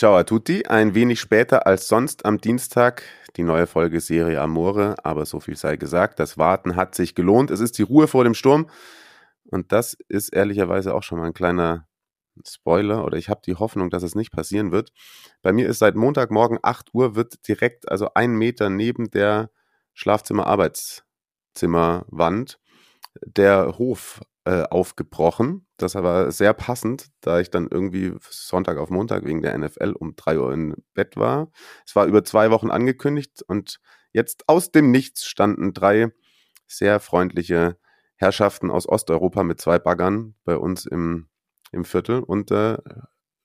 Ciao a tutti, ein wenig später als sonst am Dienstag die neue Folge Serie Amore, aber so viel sei gesagt, das Warten hat sich gelohnt. Es ist die Ruhe vor dem Sturm und das ist ehrlicherweise auch schon mal ein kleiner Spoiler oder ich habe die Hoffnung, dass es nicht passieren wird. Bei mir ist seit Montagmorgen 8 Uhr wird direkt, also ein Meter neben der Schlafzimmer-Arbeitszimmerwand der Hof äh, aufgebrochen. Das war sehr passend, da ich dann irgendwie Sonntag auf Montag wegen der NFL um 3 Uhr im Bett war. Es war über zwei Wochen angekündigt und jetzt aus dem Nichts standen drei sehr freundliche Herrschaften aus Osteuropa mit zwei Baggern bei uns im, im Viertel und äh,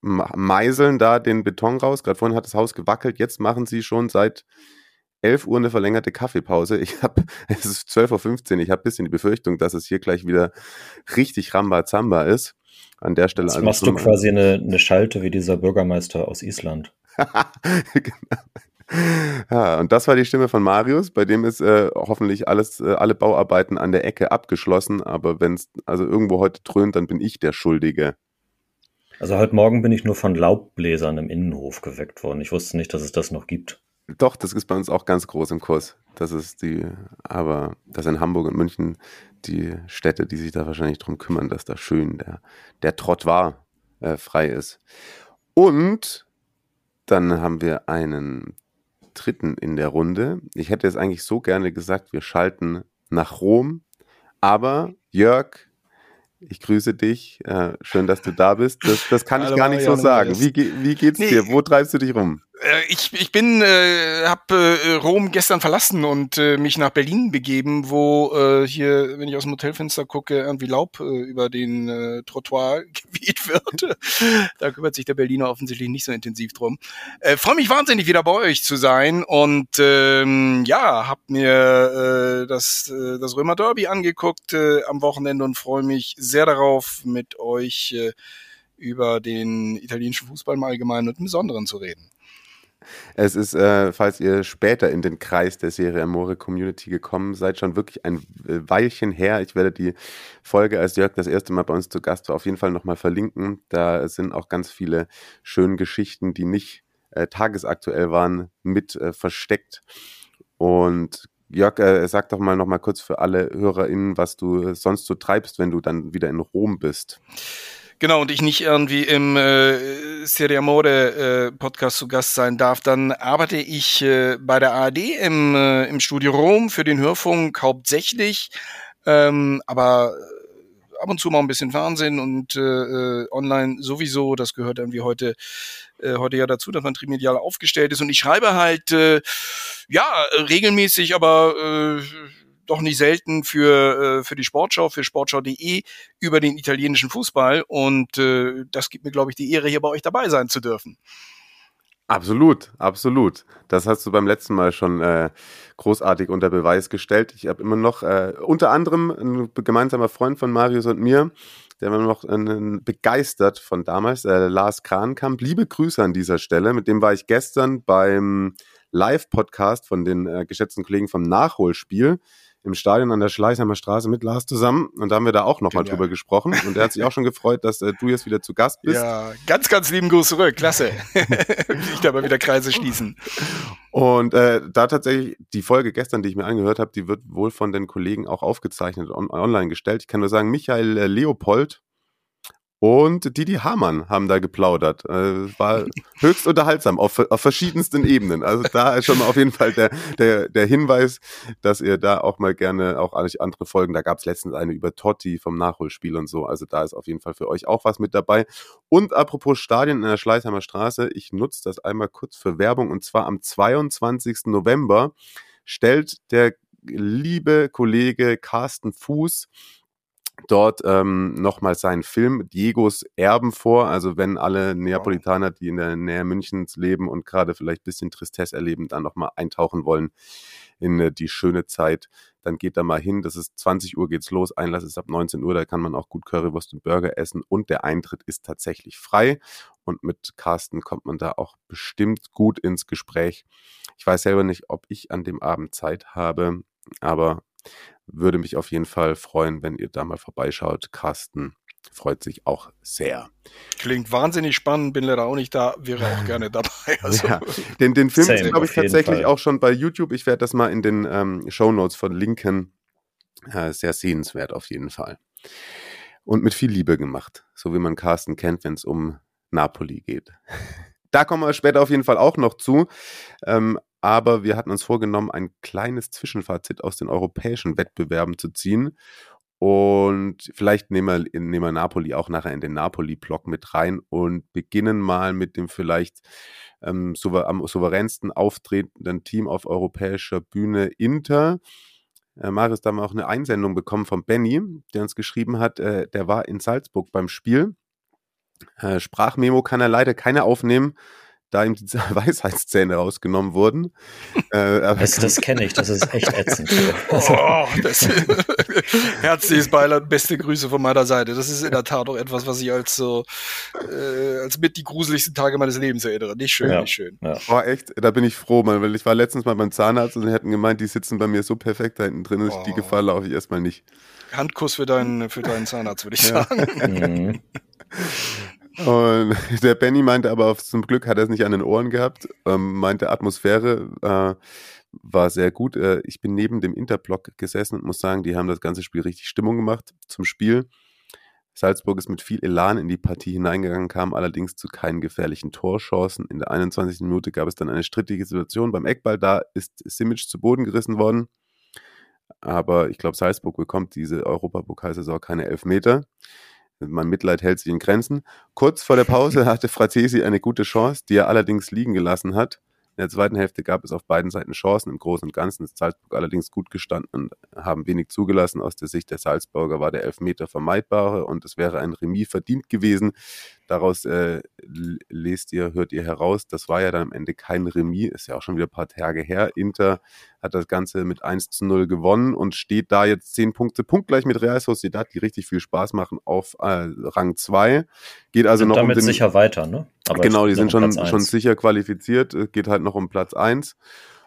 meiseln da den Beton raus. Gerade vorhin hat das Haus gewackelt. Jetzt machen sie schon seit 11 Uhr eine verlängerte Kaffeepause. Ich habe, es ist 12.15 Uhr, ich habe ein bisschen die Befürchtung, dass es hier gleich wieder richtig Rambazamba ist. An der Stelle. Jetzt also machst du quasi eine, eine Schalte wie dieser Bürgermeister aus Island. genau. Ja, und das war die Stimme von Marius, bei dem ist äh, hoffentlich alles, äh, alle Bauarbeiten an der Ecke abgeschlossen, aber wenn es also irgendwo heute dröhnt, dann bin ich der Schuldige. Also heute Morgen bin ich nur von Laubbläsern im Innenhof geweckt worden. Ich wusste nicht, dass es das noch gibt. Doch, das ist bei uns auch ganz groß im Kurs. Das ist die, aber das in Hamburg und München die Städte, die sich da wahrscheinlich drum kümmern, dass da schön der, der Trott war, äh, frei ist. Und dann haben wir einen dritten in der Runde. Ich hätte es eigentlich so gerne gesagt, wir schalten nach Rom, aber Jörg, ich grüße dich. Äh, schön, dass du da bist. Das, das kann ich gar nicht so sagen. Wie, wie geht's dir? Wo treibst du dich rum? Äh, ich, ich bin, äh, habe äh, Rom gestern verlassen und äh, mich nach Berlin begeben, wo äh, hier, wenn ich aus dem Hotelfenster gucke, irgendwie Laub äh, über den äh, Trottoir geweht wird. da kümmert sich der Berliner offensichtlich nicht so intensiv drum. Äh, Freue mich wahnsinnig, wieder bei euch zu sein und ähm, ja, hab mir äh, das, äh, das Römer Derby angeguckt äh, am Wochenende und freue mich sehr darauf, mit euch äh, über den italienischen Fußball im Allgemeinen und im Besonderen zu reden. Es ist, äh, falls ihr später in den Kreis der Serie Amore Community gekommen seid, schon wirklich ein äh, Weilchen her. Ich werde die Folge, als Jörg das erste Mal bei uns zu Gast war, auf jeden Fall nochmal verlinken. Da sind auch ganz viele schöne Geschichten, die nicht äh, tagesaktuell waren, mit äh, versteckt. Und Jörg, äh, sag doch mal nochmal kurz für alle HörerInnen, was du sonst so treibst, wenn du dann wieder in Rom bist. Genau, und ich nicht irgendwie im äh, Serie Amore äh, Podcast zu Gast sein darf, dann arbeite ich äh, bei der ARD im, äh, im Studio Rom für den Hörfunk hauptsächlich, ähm, aber äh, ab und zu mal ein bisschen Fernsehen und äh, äh, online sowieso. Das gehört irgendwie heute äh, heute ja dazu, dass man trimedial aufgestellt ist. Und ich schreibe halt äh, ja regelmäßig, aber äh, doch nicht selten für, äh, für die Sportschau, für sportschau.de über den italienischen Fußball. Und äh, das gibt mir, glaube ich, die Ehre, hier bei euch dabei sein zu dürfen. Absolut, absolut. Das hast du beim letzten Mal schon äh, großartig unter Beweis gestellt. Ich habe immer noch, äh, unter anderem ein gemeinsamer Freund von Marius und mir, der war noch äh, begeistert von damals, äh, Lars Krankamp. Liebe Grüße an dieser Stelle. Mit dem war ich gestern beim Live-Podcast von den äh, geschätzten Kollegen vom Nachholspiel im Stadion an der Schleichheimer Straße mit Lars zusammen und da haben wir da auch nochmal drüber gesprochen und er hat sich auch schon gefreut, dass äh, du jetzt wieder zu Gast bist. Ja, ganz, ganz lieben Gruß zurück, klasse. ich da mal wieder Kreise schließen. Und äh, da tatsächlich die Folge gestern, die ich mir angehört habe, die wird wohl von den Kollegen auch aufgezeichnet und on online gestellt. Ich kann nur sagen, Michael äh, Leopold und Didi Hamann haben da geplaudert. Äh, war höchst unterhaltsam auf, auf verschiedensten Ebenen. Also da ist schon mal auf jeden Fall der, der, der Hinweis, dass ihr da auch mal gerne auch andere Folgen, da gab es letztens eine über Totti vom Nachholspiel und so. Also da ist auf jeden Fall für euch auch was mit dabei. Und apropos Stadien in der Schleißheimer Straße, ich nutze das einmal kurz für Werbung und zwar am 22. November stellt der liebe Kollege Carsten Fuß dort ähm, nochmal seinen Film Diegos Erben vor. Also wenn alle Neapolitaner, die in der Nähe Münchens leben und gerade vielleicht bisschen Tristesse erleben, dann nochmal eintauchen wollen in äh, die schöne Zeit, dann geht da mal hin. Das ist 20 Uhr geht's los. Einlass ist ab 19 Uhr. Da kann man auch gut Currywurst und Burger essen und der Eintritt ist tatsächlich frei. Und mit Carsten kommt man da auch bestimmt gut ins Gespräch. Ich weiß selber nicht, ob ich an dem Abend Zeit habe, aber würde mich auf jeden Fall freuen, wenn ihr da mal vorbeischaut. Carsten freut sich auch sehr. Klingt wahnsinnig spannend, bin leider auch nicht da, wäre auch gerne dabei. Also. Ja, den, den Film ist, glaube ich, tatsächlich Fall. auch schon bei YouTube. Ich werde das mal in den ähm, Show Notes verlinken. Äh, sehr sehenswert auf jeden Fall. Und mit viel Liebe gemacht, so wie man Carsten kennt, wenn es um Napoli geht. Da kommen wir später auf jeden Fall auch noch zu. Ähm, aber wir hatten uns vorgenommen, ein kleines Zwischenfazit aus den europäischen Wettbewerben zu ziehen. Und vielleicht nehmen wir, nehmen wir Napoli auch nachher in den Napoli-Block mit rein und beginnen mal mit dem vielleicht ähm, souver am souveränsten auftretenden Team auf europäischer Bühne Inter. Äh, Marius, da haben wir auch eine Einsendung bekommen von Benny, der uns geschrieben hat, äh, der war in Salzburg beim Spiel. Äh, Sprachmemo kann er leider keine aufnehmen, da ihm die Weisheitszähne rausgenommen wurden. äh, das, das kenne ich, das ist echt ätzend. oh, das, herzliches Beileid, beste Grüße von meiner Seite. Das ist in der Tat auch etwas, was ich als so äh, als mit die gruseligsten Tage meines Lebens erinnere. Nicht schön, ja. nicht schön. Ja. Oh, echt, da bin ich froh, Mann, weil ich war letztens mal beim Zahnarzt und die hätten gemeint, die sitzen bei mir so perfekt da hinten drin, oh. die Gefahr laufe ich erstmal nicht. Handkuss für deinen, für deinen Zahnarzt, würde ich ja. sagen. Mhm. Und der Benny meinte aber, zum Glück hat er es nicht an den Ohren gehabt, ähm, meinte Atmosphäre äh, war sehr gut. Äh, ich bin neben dem Interblock gesessen und muss sagen, die haben das ganze Spiel richtig Stimmung gemacht zum Spiel. Salzburg ist mit viel Elan in die Partie hineingegangen, kam allerdings zu keinen gefährlichen Torchancen. In der 21. Minute gab es dann eine strittige Situation beim Eckball. Da ist Simic zu Boden gerissen worden. Aber ich glaube, Salzburg bekommt diese Europapokalsaison keine Elfmeter. Mein Mitleid hält sich in Grenzen. Kurz vor der Pause hatte Fratesi eine gute Chance, die er allerdings liegen gelassen hat. In der zweiten Hälfte gab es auf beiden Seiten Chancen. Im Großen und Ganzen ist Salzburg allerdings gut gestanden und haben wenig zugelassen. Aus der Sicht der Salzburger war der Elfmeter vermeidbare und es wäre ein Remis verdient gewesen. Daraus äh, lest ihr, hört ihr heraus, das war ja dann am Ende kein Remis, ist ja auch schon wieder ein paar Tage her. Inter hat das Ganze mit 1 zu 0 gewonnen und steht da jetzt 10 Punkte punktgleich mit Real Sociedad, die richtig viel Spaß machen, auf äh, Rang 2. Geht also Sind noch damit um den, sicher weiter, ne? Aber genau, die sind schon, schon sicher qualifiziert, geht halt noch um Platz 1.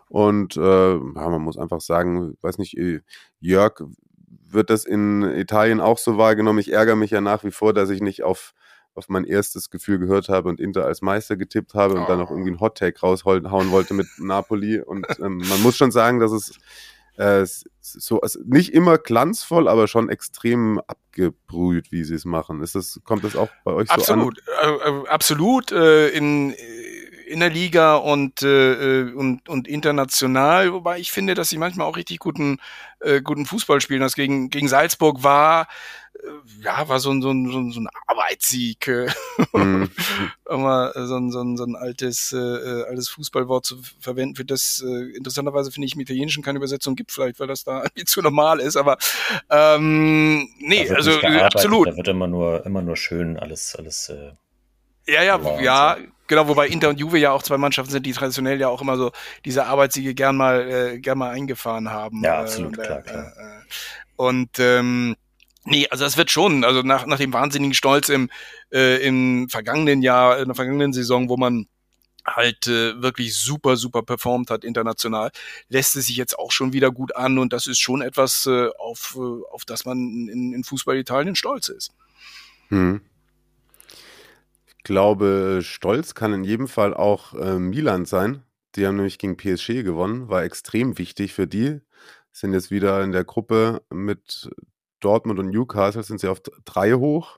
Und äh, ja, man muss einfach sagen, weiß nicht, äh, Jörg, wird das in Italien auch so wahrgenommen? Ich ärgere mich ja nach wie vor, dass ich nicht auf auf mein erstes Gefühl gehört habe und Inter als Meister getippt habe und oh. dann noch irgendwie einen Hot-Take raushauen wollte mit Napoli. Und ähm, man muss schon sagen, dass es äh, so also nicht immer glanzvoll, aber schon extrem abgebrüht, wie sie es machen. Ist das, kommt das auch bei euch absolut, so an? Äh, äh, absolut. Äh, in in der Liga und, äh, äh, und, und international, wobei ich finde, dass sie manchmal auch richtig guten, äh, guten Fußball spielen. Das gegen, gegen Salzburg war, äh, ja, war so ein, so ein, so ein, so ein Arbeitssieg. Äh, mhm. mal so ein, so ein, so ein altes, äh, äh, altes Fußballwort zu verwenden, für das äh, interessanterweise finde ich im Italienischen keine Übersetzung gibt, vielleicht, weil das da irgendwie zu normal ist, aber ähm, nee, also absolut. Da wird immer nur, immer nur schön alles, alles äh, ja, ja, ja. Genau, wobei Inter und Juve ja auch zwei Mannschaften sind, die traditionell ja auch immer so diese Arbeitssiege gern mal, äh, gern mal eingefahren haben. Ja, absolut, äh, klar, klar. Äh, äh, und ähm, Nee, also das wird schon, also nach, nach dem wahnsinnigen Stolz im, äh, im vergangenen Jahr, in der vergangenen Saison, wo man halt äh, wirklich super, super performt hat international, lässt es sich jetzt auch schon wieder gut an und das ist schon etwas, äh, auf, äh, auf das man in, in Fußball Italien stolz ist. Hm. Ich glaube, stolz kann in jedem Fall auch äh, Milan sein. Die haben nämlich gegen PSG gewonnen, war extrem wichtig für die. Sind jetzt wieder in der Gruppe mit Dortmund und Newcastle sind sie auf drei hoch.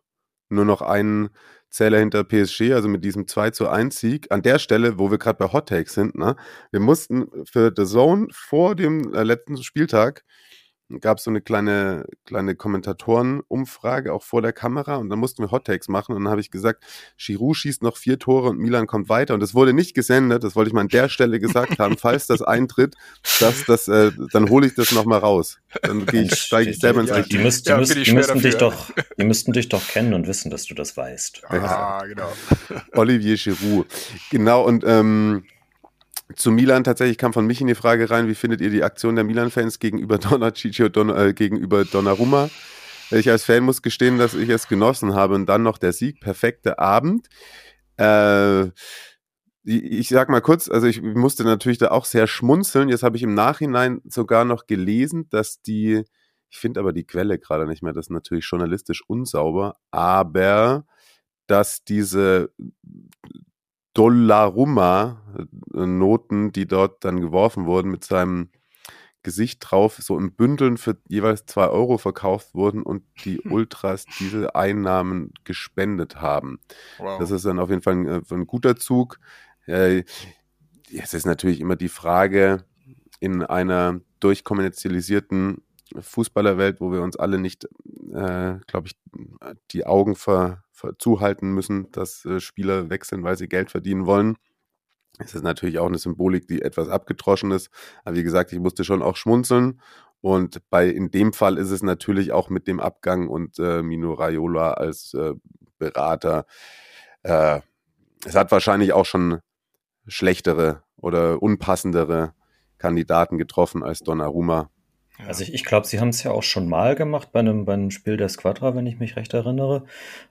Nur noch einen Zähler hinter PSG, also mit diesem 2 zu 1 Sieg. An der Stelle, wo wir gerade bei Hot Takes sind, ne, wir mussten für The Zone vor dem äh, letzten Spieltag gab es so eine kleine, kleine Kommentatorenumfrage auch vor der Kamera und dann mussten wir Hottakes machen und dann habe ich gesagt, Giroud schießt noch vier Tore und Milan kommt weiter und das wurde nicht gesendet, das wollte ich mal an der Stelle gesagt haben, falls das eintritt, dass das, äh, dann hole ich das nochmal raus. Dann gehe ich, steige ich selber ins ja, die, müsst, die, ja, müsst, die müssten dich doch, die müssten dich doch kennen und wissen, dass du das weißt. Ah, genau. Olivier Giroud. Genau, und ähm, zu Milan tatsächlich kam von Michi eine Frage rein, wie findet ihr die Aktion der Milan-Fans gegenüber Donacicio, Don, äh, gegenüber Donnarumma? Ich als Fan muss gestehen, dass ich es genossen habe und dann noch der Sieg, perfekter Abend. Äh, ich sag mal kurz, also ich musste natürlich da auch sehr schmunzeln. Jetzt habe ich im Nachhinein sogar noch gelesen, dass die, ich finde aber die Quelle gerade nicht mehr, das ist natürlich journalistisch unsauber, aber dass diese Dollarumma-Noten, äh, die dort dann geworfen wurden, mit seinem Gesicht drauf, so in Bündeln für jeweils zwei Euro verkauft wurden und die hm. Ultras diese Einnahmen gespendet haben. Wow. Das ist dann auf jeden Fall ein, äh, ein guter Zug. Äh, es ist natürlich immer die Frage in einer durchkommerzialisierten Fußballerwelt, wo wir uns alle nicht, äh, glaube ich, die Augen ver zuhalten müssen, dass äh, Spieler wechseln, weil sie Geld verdienen wollen. Es ist natürlich auch eine Symbolik, die etwas abgetroschen ist. Aber wie gesagt, ich musste schon auch schmunzeln. Und bei in dem Fall ist es natürlich auch mit dem Abgang und äh, Mino Raiola als äh, Berater. Äh, es hat wahrscheinlich auch schon schlechtere oder unpassendere Kandidaten getroffen als Donnarumma. Also ich, ich glaube, sie haben es ja auch schon mal gemacht bei einem, bei einem Spiel der Squadra, wenn ich mich recht erinnere.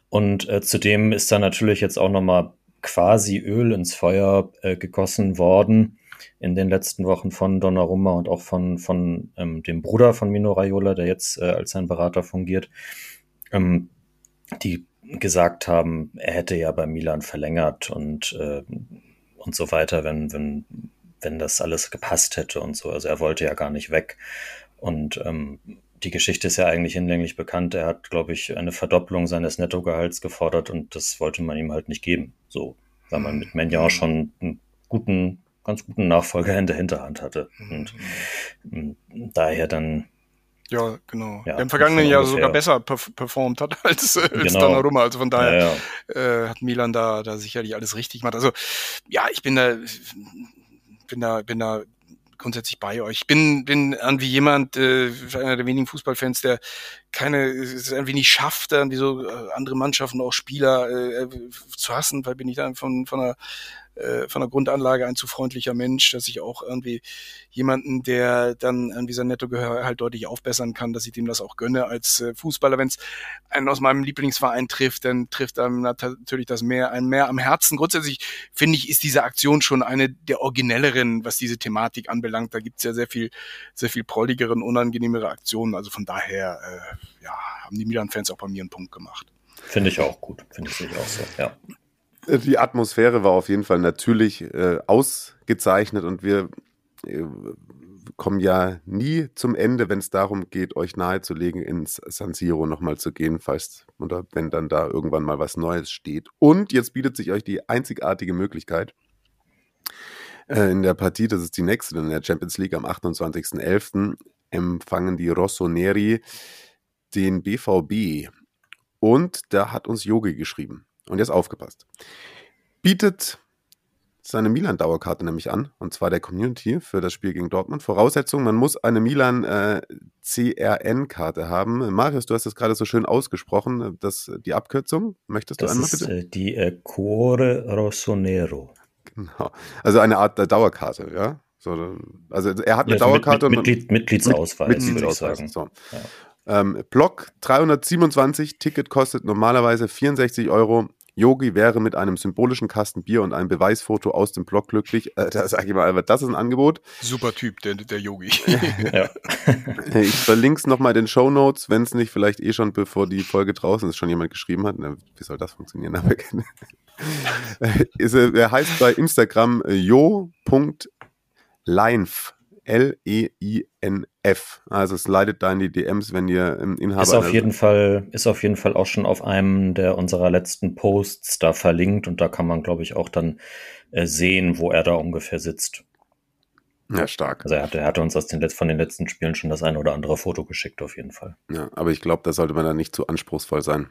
Und äh, zudem ist da natürlich jetzt auch nochmal quasi Öl ins Feuer äh, gegossen worden in den letzten Wochen von Donnarumma und auch von, von ähm, dem Bruder von Mino Raiola, der jetzt äh, als sein Berater fungiert, ähm, die gesagt haben, er hätte ja bei Milan verlängert und, äh, und so weiter, wenn, wenn, wenn das alles gepasst hätte und so. Also er wollte ja gar nicht weg. Und ähm, die Geschichte ist ja eigentlich hinlänglich bekannt. Er hat, glaube ich, eine Verdopplung seines Nettogehalts gefordert und das wollte man ihm halt nicht geben. So, weil man mit Menjan schon einen guten, ganz guten Nachfolger in der Hinterhand hatte. Und ähm, daher dann. Ja, genau. Ja, der im vergangenen Jahr sogar besser performt hat als, als genau. Donnarumma. Also von daher ja, ja. Äh, hat Milan da, da sicherlich alles richtig gemacht. Also ja, ich bin da, bin da, bin da grundsätzlich bei euch. Ich bin, bin irgendwie jemand, äh, einer der wenigen Fußballfans, der keine, es irgendwie nicht schafft, dann wie so äh, andere Mannschaften, auch Spieler äh, zu hassen, weil bin ich dann von, von einer äh, von der Grundanlage ein zu freundlicher Mensch, dass ich auch irgendwie jemanden, der dann irgendwie sein Nettogehör halt deutlich aufbessern kann, dass ich dem das auch gönne als äh, Fußballer. Wenn es einen aus meinem Lieblingsverein trifft, dann trifft einem natürlich das mehr, ein mehr am Herzen. Grundsätzlich finde ich, ist diese Aktion schon eine der originelleren, was diese Thematik anbelangt. Da gibt es ja sehr viel, sehr viel prolligeren, unangenehmere Aktionen. Also von daher, äh, ja, haben die Milan-Fans auch bei mir einen Punkt gemacht. Finde ich auch gut. Finde ich auch so, ja. Die Atmosphäre war auf jeden Fall natürlich äh, ausgezeichnet und wir äh, kommen ja nie zum Ende, wenn es darum geht, euch nahezulegen, ins San Siro nochmal zu gehen, falls oder wenn dann da irgendwann mal was Neues steht. Und jetzt bietet sich euch die einzigartige Möglichkeit, äh, in der Partie, das ist die nächste in der Champions League am 28.11., empfangen die Rossoneri den BVB. Und da hat uns Yogi geschrieben. Und jetzt aufgepasst. Bietet seine Milan-Dauerkarte nämlich an, und zwar der Community für das Spiel gegen Dortmund. Voraussetzung, man muss eine Milan äh, CRN-Karte haben. Marius, du hast es gerade so schön ausgesprochen, das, die Abkürzung. Möchtest du das einmal ist, bitte? Äh, die äh, Cuore Rossonero. Genau. Also eine Art der Dauerkarte, ja? So, also er hat eine ja, also Dauerkarte. Mit, mit, Mitglied, Mitgliedsausweis, Mitgliedsausweis, so. Ja. Ähm, Block 327, Ticket kostet normalerweise 64 Euro. Yogi wäre mit einem symbolischen Kasten Bier und einem Beweisfoto aus dem Blog glücklich. Äh, da sage ich mal, das ist ein Angebot. Super Typ, der, der Yogi. ja. Ich verlinke es nochmal in den Show Notes, wenn es nicht vielleicht eh schon, bevor die Folge draußen ist, schon jemand geschrieben hat. Na, wie soll das funktionieren? er heißt bei Instagram jo.leinf. L-E-I-N-F. Also es leitet da in die DMs, wenn ihr im Inhaber. Ist auf jeden Fall, ist auf jeden Fall auch schon auf einem der unserer letzten Posts da verlinkt und da kann man, glaube ich, auch dann äh, sehen, wo er da ungefähr sitzt. Ja, stark. Also er hatte, er hatte uns aus den Letz-, von den letzten Spielen schon das eine oder andere Foto geschickt, auf jeden Fall. Ja, aber ich glaube, da sollte man dann nicht zu anspruchsvoll sein.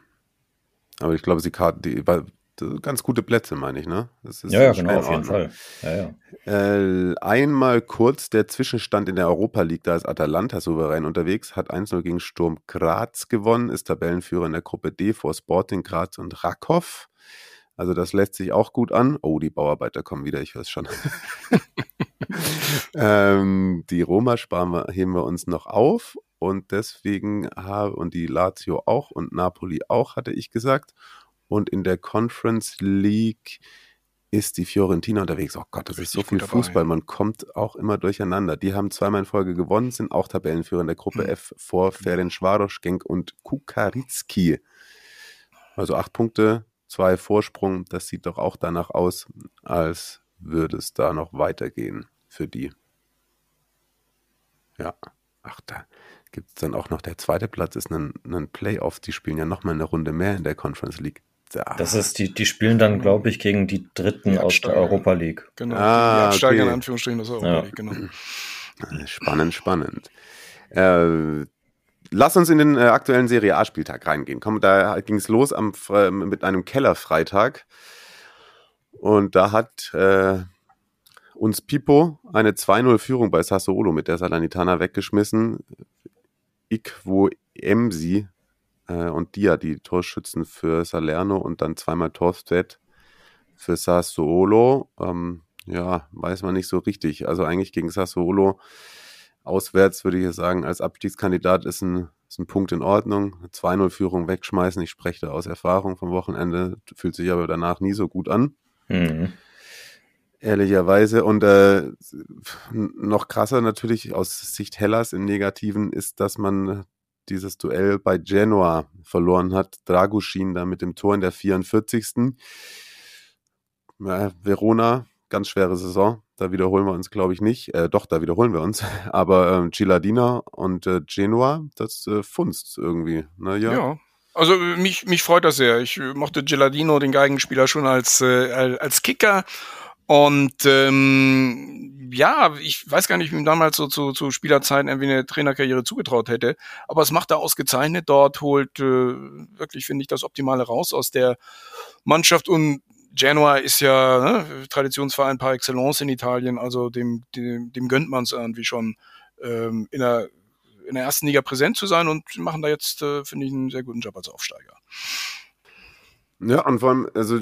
Aber ich glaube, sie Karte, die ganz gute Plätze, meine ich, ne? ja, ja, genau, auf jeden Fall. Ja, ja. Äh, einmal kurz der Zwischenstand in der Europa League, da ist Atalanta souverän unterwegs, hat 1-0 gegen Sturm Graz gewonnen, ist Tabellenführer in der Gruppe D vor Sporting Graz und Rakow. Also das lässt sich auch gut an. Oh, die Bauarbeiter kommen wieder, ich höre es schon. ähm, die Roma sparen wir, heben wir uns noch auf und deswegen habe und die Lazio auch und Napoli auch, hatte ich gesagt. Und in der Conference League ist die Fiorentina unterwegs. Oh Gott, das ist so viel Fußball. Man kommt auch immer durcheinander. Die haben zweimal in Folge gewonnen, sind auch Tabellenführer in der Gruppe hm. F vor Ferencvaros, Genk und Kukarizki. Also acht Punkte, zwei Vorsprung. Das sieht doch auch danach aus, als würde es da noch weitergehen für die. Ja, ach, da gibt es dann auch noch der zweite Platz, ist ein, ein Playoff. Die spielen ja nochmal eine Runde mehr in der Conference League. Da. Das ist die, die spielen dann, glaube ich, gegen die Dritten die aus der Europa League. Genau, ah, die Absteiger okay. in Anführungsstrichen aus der Europa ja. League, genau. Spannend, spannend. Äh, lass uns in den äh, aktuellen Serie A-Spieltag reingehen. Komm, da ging es los am, äh, mit einem Kellerfreitag. Und da hat äh, uns Pipo eine 2-0-Führung bei Sassuolo mit der Salernitana weggeschmissen. Ikwo Emsi äh, und Dia, die Torschützen für Salerno und dann zweimal Torstedt für Sassuolo. Ähm, ja, weiß man nicht so richtig. Also eigentlich gegen Sassuolo auswärts würde ich sagen, als Abstiegskandidat ist ein, ist ein Punkt in Ordnung. 2-0-Führung wegschmeißen. Ich spreche da aus Erfahrung vom Wochenende, fühlt sich aber danach nie so gut an. Mhm. Ehrlicherweise. Und äh, noch krasser natürlich aus Sicht Hellas im Negativen ist, dass man dieses Duell bei Genoa verloren hat. Draguschin da mit dem Tor in der 44. Ja, Verona, ganz schwere Saison. Da wiederholen wir uns, glaube ich, nicht. Äh, doch, da wiederholen wir uns. Aber ähm, Giladina und äh, Genoa, das äh, funzt irgendwie. Ne, ja. ja. Also mich, mich freut das sehr. Ich mochte Geladino, den Geigenspieler, schon als, äh, als Kicker. Und ähm, ja, ich weiß gar nicht, wie ihm damals so zu, zu Spielerzeiten irgendwie eine Trainerkarriere zugetraut hätte. Aber es macht er ausgezeichnet. Dort holt äh, wirklich, finde ich, das Optimale raus aus der Mannschaft. Und Genoa ist ja ne, Traditionsverein par excellence in Italien. Also dem, dem, dem gönnt man es irgendwie schon ähm, in, der, in der ersten Liga präsent zu sein und machen da jetzt, äh, finde ich, einen sehr guten Job als Aufsteiger. Ja, und vor allem, also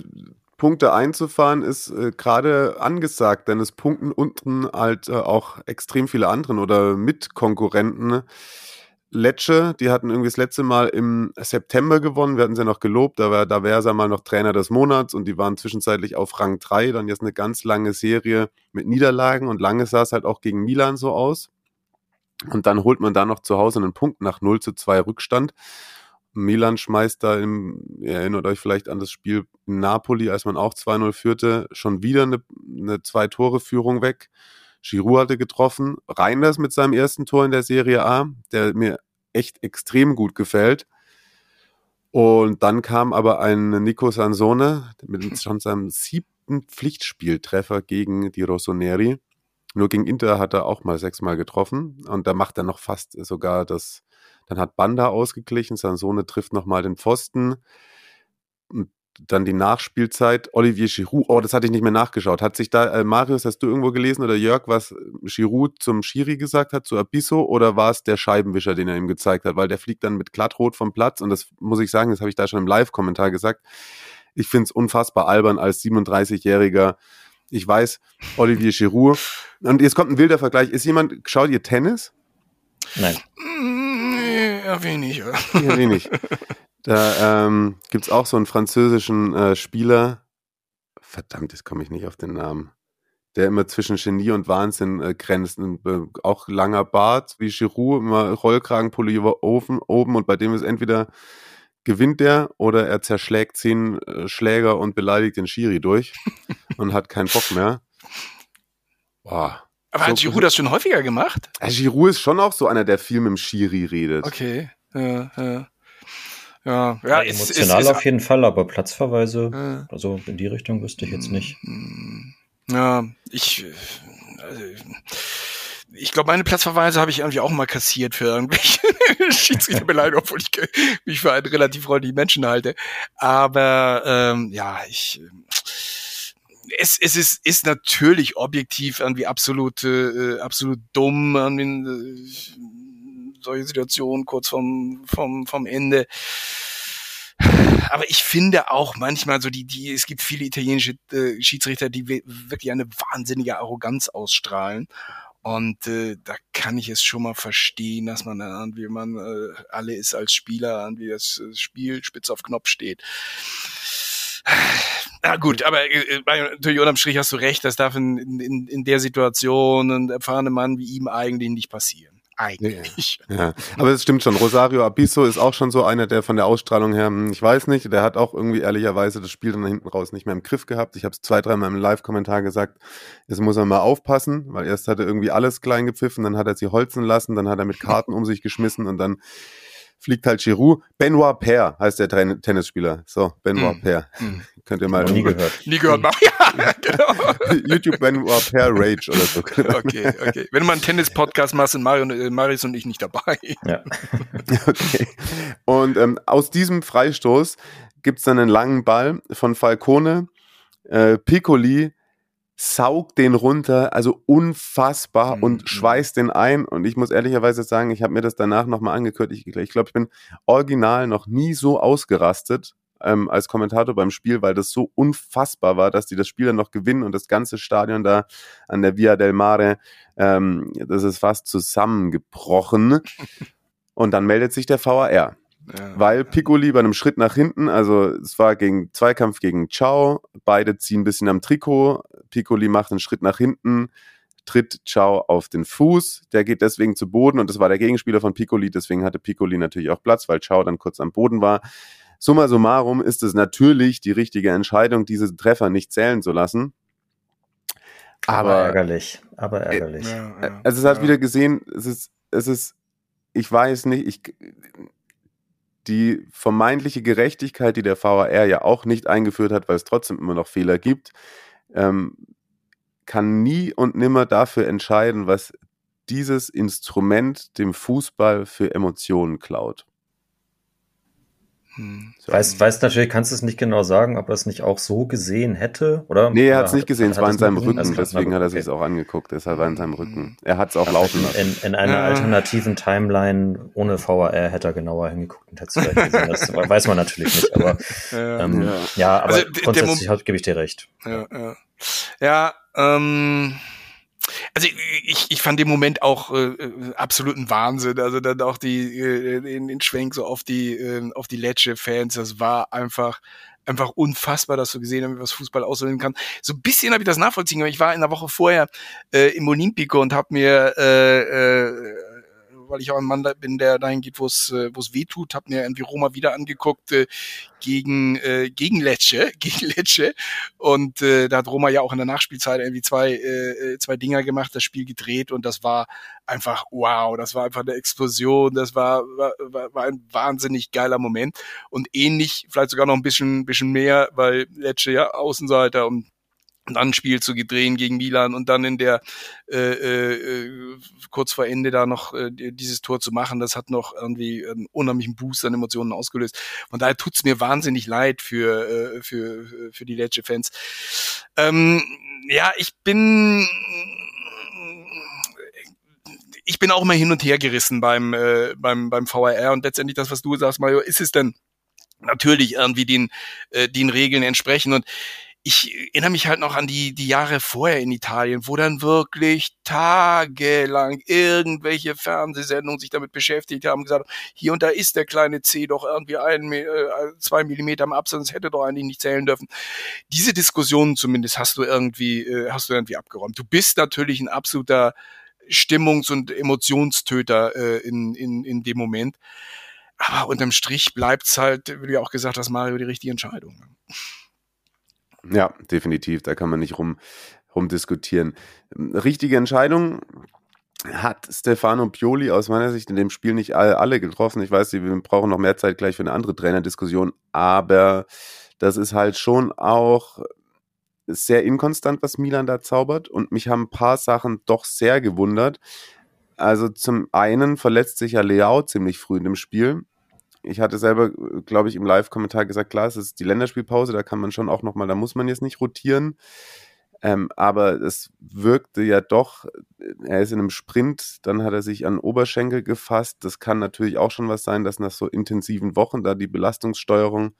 Punkte einzufahren ist äh, gerade angesagt, denn es punkten unten halt äh, auch extrem viele anderen oder Mitkonkurrenten. Lecce, die hatten irgendwie das letzte Mal im September gewonnen, wir hatten sie noch gelobt, da war da wäre er mal noch Trainer des Monats und die waren zwischenzeitlich auf Rang 3, dann jetzt eine ganz lange Serie mit Niederlagen und lange sah es halt auch gegen Milan so aus. Und dann holt man da noch zu Hause einen Punkt nach 0 zu 2 Rückstand Milan schmeißt da, im, ihr erinnert euch vielleicht an das Spiel in Napoli, als man auch 2-0 führte, schon wieder eine, eine Zwei-Tore-Führung weg. Giroud hatte getroffen. Reinders mit seinem ersten Tor in der Serie A, der mir echt extrem gut gefällt. Und dann kam aber ein Nico Sansone mit schon seinem siebten Pflichtspieltreffer gegen die Rossoneri. Nur gegen Inter hat er auch mal sechsmal getroffen. Und da macht er noch fast sogar das dann hat Banda ausgeglichen, Sansone trifft nochmal den Pfosten. Und dann die Nachspielzeit. Olivier Giroud, oh, das hatte ich nicht mehr nachgeschaut. Hat sich da, äh, Marius, hast du irgendwo gelesen oder Jörg, was Giroud zum Schiri gesagt hat, zu Abisso, oder war es der Scheibenwischer, den er ihm gezeigt hat? Weil der fliegt dann mit glattrot vom Platz und das muss ich sagen, das habe ich da schon im Live-Kommentar gesagt. Ich finde es unfassbar albern als 37-Jähriger. Ich weiß, Olivier Giroud. Und jetzt kommt ein wilder Vergleich. Ist jemand, schaut ihr Tennis? Nein. Eher wenig. Eher wenig. Da ähm, gibt es auch so einen französischen äh, Spieler. Verdammt, jetzt komme ich nicht auf den Namen. Der immer zwischen Genie und Wahnsinn äh, grenzt. Und, äh, auch langer Bart wie Giroud, immer Rollkragenpullover oben, oben und bei dem ist entweder gewinnt der oder er zerschlägt zehn äh, Schläger und beleidigt den Schiri durch und hat keinen Bock mehr. Boah. Aber so, hat Giroud das schon häufiger gemacht? Giroud ist schon auch so einer, der viel mit dem Schiri redet. Okay, ja, ja. Ja, ja, ja emotional ist, ist, auf jeden Fall, aber Platzverweise, ja. also in die Richtung wüsste ich jetzt nicht. Ja, ich, also, ich glaube, meine Platzverweise habe ich irgendwie auch mal kassiert für irgendwelche Schiedsrichterbeleidigungen, obwohl ich mich für einen relativ freundlichen Menschen halte. Aber ähm, ja, ich es, es ist, ist natürlich objektiv irgendwie absolut, äh, absolut dumm, äh, solche Situationen kurz vom, vom, vom Ende. Aber ich finde auch manchmal so die, die, es gibt viele italienische äh, Schiedsrichter, die wirklich eine wahnsinnige Arroganz ausstrahlen. Und äh, da kann ich es schon mal verstehen, dass man dann irgendwie man äh, alle ist als Spieler, irgendwie das Spiel spitz auf Knopf steht. Na gut, aber äh, natürlich unterm Strich hast du recht, das darf in, in, in der Situation ein erfahrener Mann wie ihm eigentlich nicht passieren eigentlich. Ja, aber es stimmt schon. Rosario Abiso ist auch schon so einer, der von der Ausstrahlung her, hm, ich weiß nicht, der hat auch irgendwie ehrlicherweise das Spiel dann hinten raus nicht mehr im Griff gehabt. Ich habe es zwei, dreimal im Live-Kommentar gesagt, jetzt muss er mal aufpassen, weil erst hat er irgendwie alles klein gepfiffen, dann hat er sie holzen lassen, dann hat er mit Karten um sich geschmissen und dann fliegt halt Giroud. Benoit Paire heißt der Tennisspieler. So, Benoit mm. Paire. Mm. Könnt ihr mal. Nie gehört. Nie gehört. Ja, genau. YouTube Benoit Paire Rage oder so. okay, okay. Wenn du mal einen Tennis-Podcast machst, sind Mario, äh, Marius und ich nicht dabei. Ja. okay. Und ähm, aus diesem Freistoß gibt's dann einen langen Ball von Falcone. Äh, Piccoli saugt den runter, also unfassbar mhm. und schweißt den ein. Und ich muss ehrlicherweise sagen, ich habe mir das danach nochmal angehört. Ich, ich glaube, ich bin original noch nie so ausgerastet ähm, als Kommentator beim Spiel, weil das so unfassbar war, dass die das Spiel dann noch gewinnen und das ganze Stadion da an der Via del Mare, ähm, das ist fast zusammengebrochen. Und dann meldet sich der VAR. Ja, weil Piccoli bei einem Schritt nach hinten, also es war gegen Zweikampf gegen Ciao, beide ziehen ein bisschen am Trikot, Piccoli macht einen Schritt nach hinten, tritt Ciao auf den Fuß, der geht deswegen zu Boden und das war der Gegenspieler von Piccoli, deswegen hatte Piccoli natürlich auch Platz, weil Ciao dann kurz am Boden war. Summa summarum ist es natürlich die richtige Entscheidung, diese Treffer nicht zählen zu lassen. Aber, aber ärgerlich, aber ärgerlich. Ja, ja, also es hat ja. wieder gesehen, es ist, es ist, ich weiß nicht, ich, die vermeintliche Gerechtigkeit, die der VAR ja auch nicht eingeführt hat, weil es trotzdem immer noch Fehler gibt, ähm, kann nie und nimmer dafür entscheiden, was dieses Instrument dem Fußball für Emotionen klaut. Hm. Weißt, weißt natürlich, kannst du es nicht genau sagen, ob er es nicht auch so gesehen hätte, oder? Nee, er hat es nicht gesehen, es war in seinem Rücken, also deswegen hat er sich auch angeguckt, deshalb war in seinem Rücken. Er hat es auch laufen lassen. In, in einer alternativen Timeline ohne VAR hätte er genauer hingeguckt und hätte es vielleicht gesehen. Das weiß man natürlich nicht, aber ähm, ja. ja, aber also, grundsätzlich gebe ich dir recht. Ja, ja. ja ähm also ich, ich fand den Moment auch äh, äh, absoluten Wahnsinn. Also dann auch die äh, in den Schwenk so auf die äh, auf die Lecce-Fans. Das war einfach einfach unfassbar, dass du gesehen hast, was Fußball aussehen kann. So ein bisschen habe ich das nachvollziehen, aber ich war in der Woche vorher äh, im Olympico und habe mir äh, äh, weil ich auch ein Mann bin, der dahin geht, wo es äh, wo es weh tut, habe mir irgendwie Roma wieder angeguckt äh, gegen äh, gegen Lecce, gegen Lecce. Und äh, da hat Roma ja auch in der Nachspielzeit irgendwie zwei äh, äh, zwei Dinger gemacht, das Spiel gedreht. Und das war einfach wow, das war einfach eine Explosion, das war war, war ein wahnsinnig geiler Moment. Und ähnlich, vielleicht sogar noch ein bisschen bisschen mehr, weil Lecce ja Außenseiter und dann ein Spiel zu drehen gegen Milan und dann in der äh, äh, kurz vor Ende da noch äh, dieses Tor zu machen, das hat noch irgendwie einen unheimlichen Boost an Emotionen ausgelöst. Von daher tut's mir wahnsinnig leid für äh, für für die Lecce-Fans. Ähm, ja, ich bin ich bin auch immer hin und her gerissen beim äh, beim beim VAR und letztendlich das, was du sagst, Mario, ist es denn natürlich irgendwie den äh, den Regeln entsprechen und ich erinnere mich halt noch an die, die Jahre vorher in Italien, wo dann wirklich tagelang irgendwelche Fernsehsendungen sich damit beschäftigt haben, gesagt, hier und da ist der kleine C doch irgendwie ein, äh, zwei Millimeter am Absatz, hätte doch eigentlich nicht zählen dürfen. Diese Diskussionen zumindest hast du irgendwie, äh, hast du irgendwie abgeräumt. Du bist natürlich ein absoluter Stimmungs- und Emotionstöter äh, in, in, in dem Moment. Aber unterm Strich bleibt's halt, wie du ja auch gesagt hast, Mario, die richtige Entscheidung. Ja, definitiv. Da kann man nicht rum, rumdiskutieren. Richtige Entscheidung hat Stefano Pioli aus meiner Sicht in dem Spiel nicht alle getroffen. Ich weiß, wir brauchen noch mehr Zeit gleich für eine andere Trainerdiskussion, aber das ist halt schon auch sehr inkonstant, was Milan da zaubert und mich haben ein paar Sachen doch sehr gewundert. Also zum einen verletzt sich ja Leao ziemlich früh in dem Spiel. Ich hatte selber, glaube ich, im Live-Kommentar gesagt, klar, es ist die Länderspielpause, da kann man schon auch nochmal, da muss man jetzt nicht rotieren. Ähm, aber es wirkte ja doch, er ist in einem Sprint, dann hat er sich an Oberschenkel gefasst. Das kann natürlich auch schon was sein, dass nach so intensiven Wochen da die Belastungssteuerung,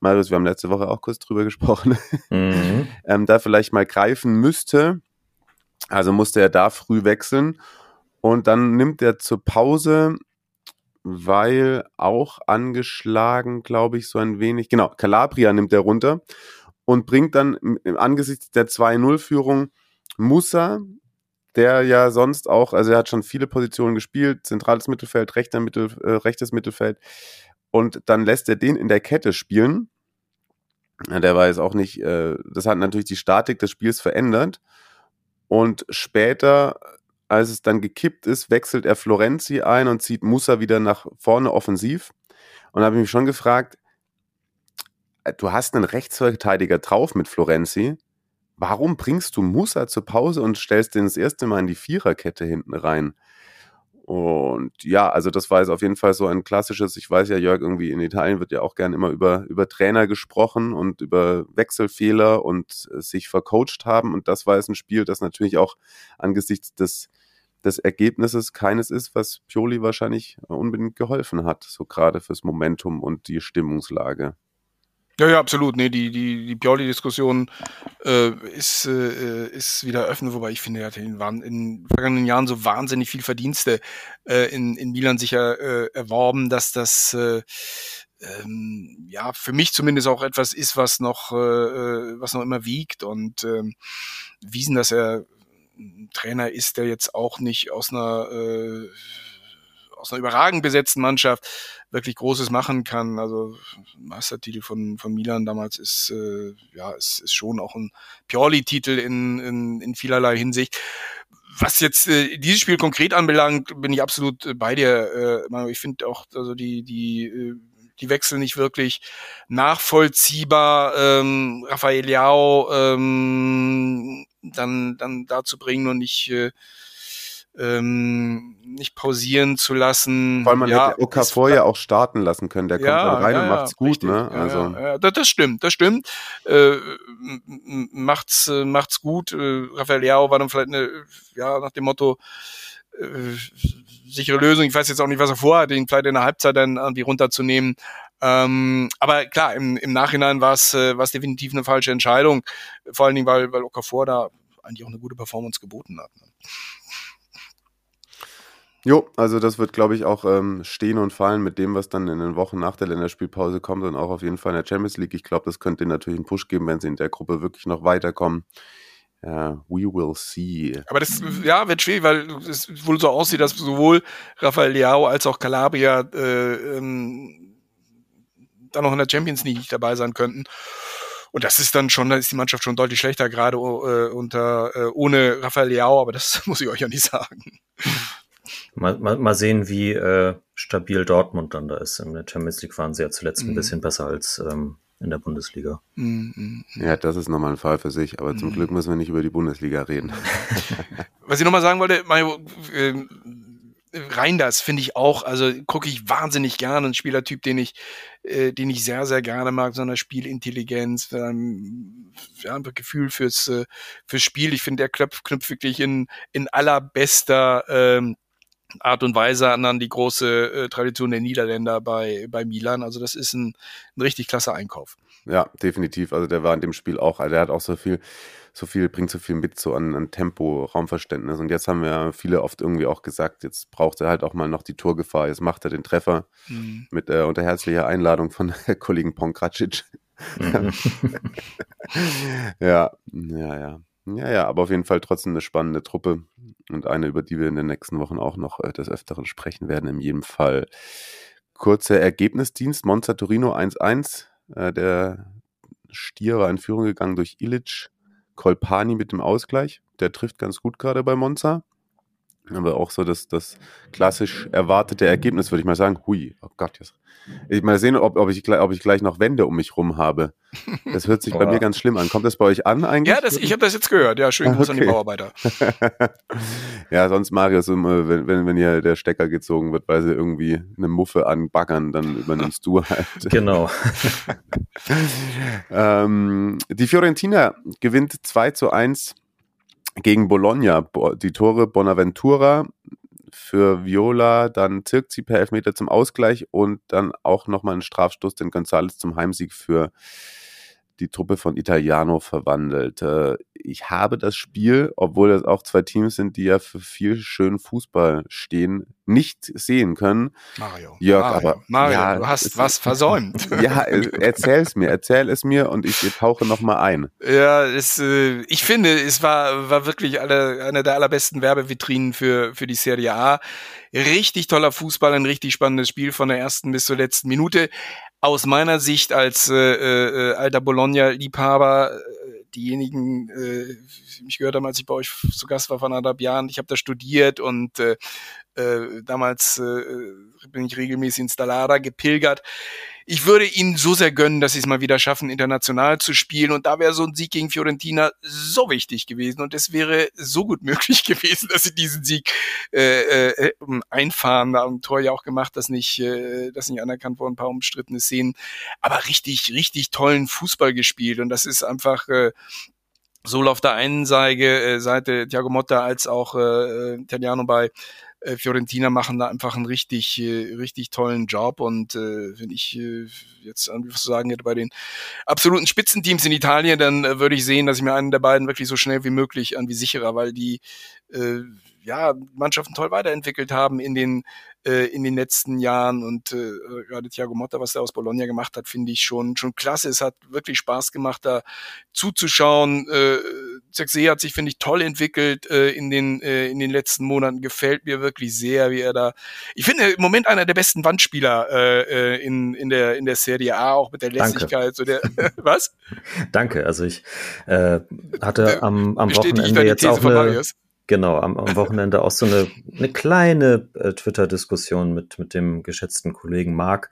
Marius, wir haben letzte Woche auch kurz drüber gesprochen, mhm. ähm, da vielleicht mal greifen müsste. Also musste er da früh wechseln. Und dann nimmt er zur Pause, weil auch angeschlagen, glaube ich, so ein wenig, genau, Calabria nimmt er runter und bringt dann angesichts der 2-0-Führung Musa, der ja sonst auch, also er hat schon viele Positionen gespielt, zentrales Mittelfeld, rechter Mittel, äh, rechtes Mittelfeld, und dann lässt er den in der Kette spielen. Der war jetzt auch nicht, äh, das hat natürlich die Statik des Spiels verändert. Und später, als es dann gekippt ist, wechselt er Florenzi ein und zieht Musa wieder nach vorne offensiv. Und da habe ich mich schon gefragt, äh, du hast einen Rechtsverteidiger drauf mit Florenzi. Warum bringst du Musa zur Pause und stellst den das erste Mal in die Viererkette hinten rein? Und ja, also das war jetzt auf jeden Fall so ein klassisches, ich weiß ja, Jörg, irgendwie in Italien wird ja auch gern immer über, über Trainer gesprochen und über Wechselfehler und äh, sich vercoacht haben. Und das war jetzt ein Spiel, das natürlich auch angesichts des, des Ergebnisses keines ist, was Pioli wahrscheinlich unbedingt geholfen hat, so gerade fürs Momentum und die Stimmungslage. Ja, ja, absolut. Nee, die, die, die Pioli-Diskussion äh, ist, äh, ist wieder eröffnet, wobei ich finde, er hat in, in vergangenen Jahren so wahnsinnig viel Verdienste äh, in, in Milan sicher äh, erworben, dass das äh, ähm, ja für mich zumindest auch etwas ist, was noch, äh, äh was noch immer wiegt und ähm, wiesen, dass er Trainer ist, der jetzt auch nicht aus einer äh, aus einer überragend besetzten Mannschaft wirklich Großes machen kann. Also Meistertitel von, von Milan damals ist, äh, ja, ist, ist schon auch ein Pioli-Titel in, in, in vielerlei Hinsicht. Was jetzt äh, dieses Spiel konkret anbelangt, bin ich absolut äh, bei dir. Äh, ich finde auch, also die, die, äh, die Wechsel nicht wirklich nachvollziehbar. Ähm, Rafael Leao ähm, dann, dann dazu bringen und nicht äh, ähm, nicht pausieren zu lassen. Weil man ja, hätte Okafor ja auch starten lassen können. Der kommt ja, dann rein ja, und macht's gut, richtig. ne? Also. Ja, das, das, stimmt, das stimmt. Äh, macht's, äh, macht's gut. Äh, Rafael Leao war dann vielleicht eine, ja, nach dem Motto, äh, sichere Lösung. Ich weiß jetzt auch nicht, was er vorhat, ihn vielleicht in der Halbzeit dann irgendwie runterzunehmen. Ähm, aber klar, im, im Nachhinein war es äh, definitiv eine falsche Entscheidung. Vor allen Dingen, weil, weil Okafor da eigentlich auch eine gute Performance geboten hat. Ne? Jo, also das wird, glaube ich, auch ähm, stehen und fallen mit dem, was dann in den Wochen nach der Länderspielpause kommt und auch auf jeden Fall in der Champions League. Ich glaube, das könnte natürlich einen Push geben, wenn sie in der Gruppe wirklich noch weiterkommen. Ja, we will see. Aber das ja, wird schwierig, weil es wohl so aussieht, dass sowohl Rafael Leao als auch Calabria äh, ähm, dann noch in der Champions League dabei sein könnten. Und das ist dann schon, da ist die Mannschaft schon deutlich schlechter, gerade äh, unter äh, ohne Rafael Leao, aber das muss ich euch ja nicht sagen. Mal, mal, mal sehen, wie äh, stabil Dortmund dann da ist. In der Champions League waren sie ja zuletzt mhm. ein bisschen besser als ähm, in der Bundesliga. Mhm. Ja, das ist nochmal ein Fall für sich, aber mhm. zum Glück müssen wir nicht über die Bundesliga reden. Was ich nochmal sagen wollte, Mario, äh, Reinders finde ich auch, also gucke ich wahnsinnig gerne, ein Spielertyp, den ich, äh, den ich sehr, sehr gerne mag, so eine Spielintelligenz, ähm, ja, ein Gefühl fürs, äh, fürs Spiel. Ich finde, der knüpft, knüpft wirklich in, in allerbester ähm, Art und Weise an an die große äh, Tradition der Niederländer bei, bei Milan. Also das ist ein, ein richtig klasse Einkauf. Ja, definitiv. Also der war in dem Spiel auch, also der hat auch so viel, so viel, bringt so viel mit, so an, an Tempo, Raumverständnis. Und jetzt haben wir viele oft irgendwie auch gesagt, jetzt braucht er halt auch mal noch die Torgefahr. Jetzt macht er den Treffer mhm. mit äh, unter herzlicher Einladung von Kollegen Ponkracic. Mhm. ja, ja, ja. Ja, ja, aber auf jeden Fall trotzdem eine spannende Truppe und eine, über die wir in den nächsten Wochen auch noch äh, des Öfteren sprechen werden, in jedem Fall. Kurzer Ergebnisdienst, Monza Torino 1-1. Äh, der Stier war in Führung gegangen durch Illich, Kolpani mit dem Ausgleich. Der trifft ganz gut gerade bei Monza. Aber auch so das, das klassisch erwartete Ergebnis, würde ich mal sagen. Hui, oh Gott, jetzt. Ich mal sehen, ob, ob, ich, ob ich gleich noch Wände um mich rum habe. Das hört sich bei mir ganz schlimm an. Kommt das bei euch an eigentlich? Ja, das, ich habe das jetzt gehört. Ja, schön Gruß okay. an die Bauarbeiter. ja, sonst Marius, wenn, wenn, wenn hier der Stecker gezogen wird, weil sie irgendwie eine Muffe anbaggern, dann übernimmst du halt. Genau. ähm, die Fiorentina gewinnt 2 zu 1 gegen Bologna. Die Tore Bonaventura für Viola, dann Zirkzi per Elfmeter zum Ausgleich und dann auch nochmal einen Strafstoß, den González zum Heimsieg für die Truppe von Italiano verwandelt. Äh, ich habe das Spiel, obwohl das auch zwei Teams sind, die ja für viel schönen Fußball stehen, nicht sehen können. Mario. Jörg, Mario, aber Mario, ja, du hast was versäumt. ja, erzähl es mir, erzähl es mir und ich tauche nochmal ein. Ja, es, äh, ich finde, es war, war wirklich alle, eine der allerbesten Werbevitrinen für, für die Serie A. Richtig toller Fußball, ein richtig spannendes Spiel von der ersten bis zur letzten Minute aus meiner Sicht als äh, äh, alter Bologna-Liebhaber, äh, diejenigen, äh, mich gehört haben, als ich bei euch zu Gast war vor anderthalb Jahren, ich habe da studiert und äh, äh, damals äh, bin ich regelmäßig ins Dallara gepilgert ich würde ihnen so sehr gönnen, dass sie es mal wieder schaffen, international zu spielen. Und da wäre so ein Sieg gegen Fiorentina so wichtig gewesen. Und es wäre so gut möglich gewesen, dass sie diesen Sieg äh, äh, einfahren. Da haben Tor ja auch gemacht, das nicht, äh, das nicht anerkannt worden, ein paar umstrittene Szenen. Aber richtig, richtig tollen Fußball gespielt. Und das ist einfach äh, sowohl auf der einen Seite, äh, Seite Thiago Motta als auch äh, Italiano bei äh, Fiorentina machen da einfach einen richtig, äh, richtig tollen Job. Und äh, wenn ich äh, jetzt was sagen hätte bei den absoluten Spitzenteams in Italien, dann äh, würde ich sehen, dass ich mir einen der beiden wirklich so schnell wie möglich irgendwie sicherer, weil die äh, ja, Mannschaften toll weiterentwickelt haben in den äh, in den letzten Jahren und äh, gerade Thiago Motta, was er aus Bologna gemacht hat, finde ich schon schon klasse. Es hat wirklich Spaß gemacht, da zuzuschauen. Äh, Zexé hat sich finde ich toll entwickelt äh, in den äh, in den letzten Monaten. Gefällt mir wirklich sehr, wie er da. Ich finde im Moment einer der besten Wandspieler äh, äh in in der in der Serie A auch mit der Lässigkeit. So der was? Danke. Also ich äh, hatte am am Wochenende jetzt auch eine, Genau, am, am Wochenende auch so eine, eine kleine äh, Twitter-Diskussion mit, mit dem geschätzten Kollegen Marc,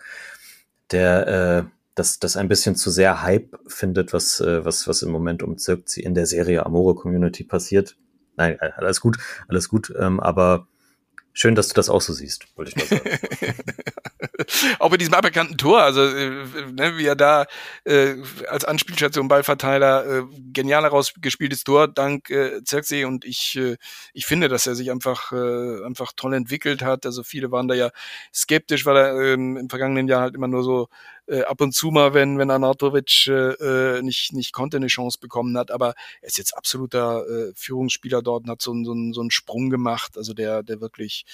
der äh, das, das ein bisschen zu sehr Hype findet, was, äh, was, was im Moment um Zirkzi in der Serie Amore Community passiert. Nein, äh, alles gut, alles gut, ähm, aber Schön, dass du das auch so siehst, wollte ich mal sagen. auch bei diesem aberkannten Tor, also äh, ne, wie er da äh, als Anspielstation Ballverteiler äh, genial herausgespieltes Tor dank äh, Zirksee und ich äh, ich finde, dass er sich einfach äh, einfach toll entwickelt hat. Also viele waren da ja skeptisch, weil er ähm, im vergangenen Jahr halt immer nur so äh, ab und zu mal, wenn, wenn Anatovic äh, äh, nicht, nicht konnte, eine Chance bekommen hat. Aber er ist jetzt absoluter äh, Führungsspieler dort und hat so, so, so einen Sprung gemacht, also der, der wirklich,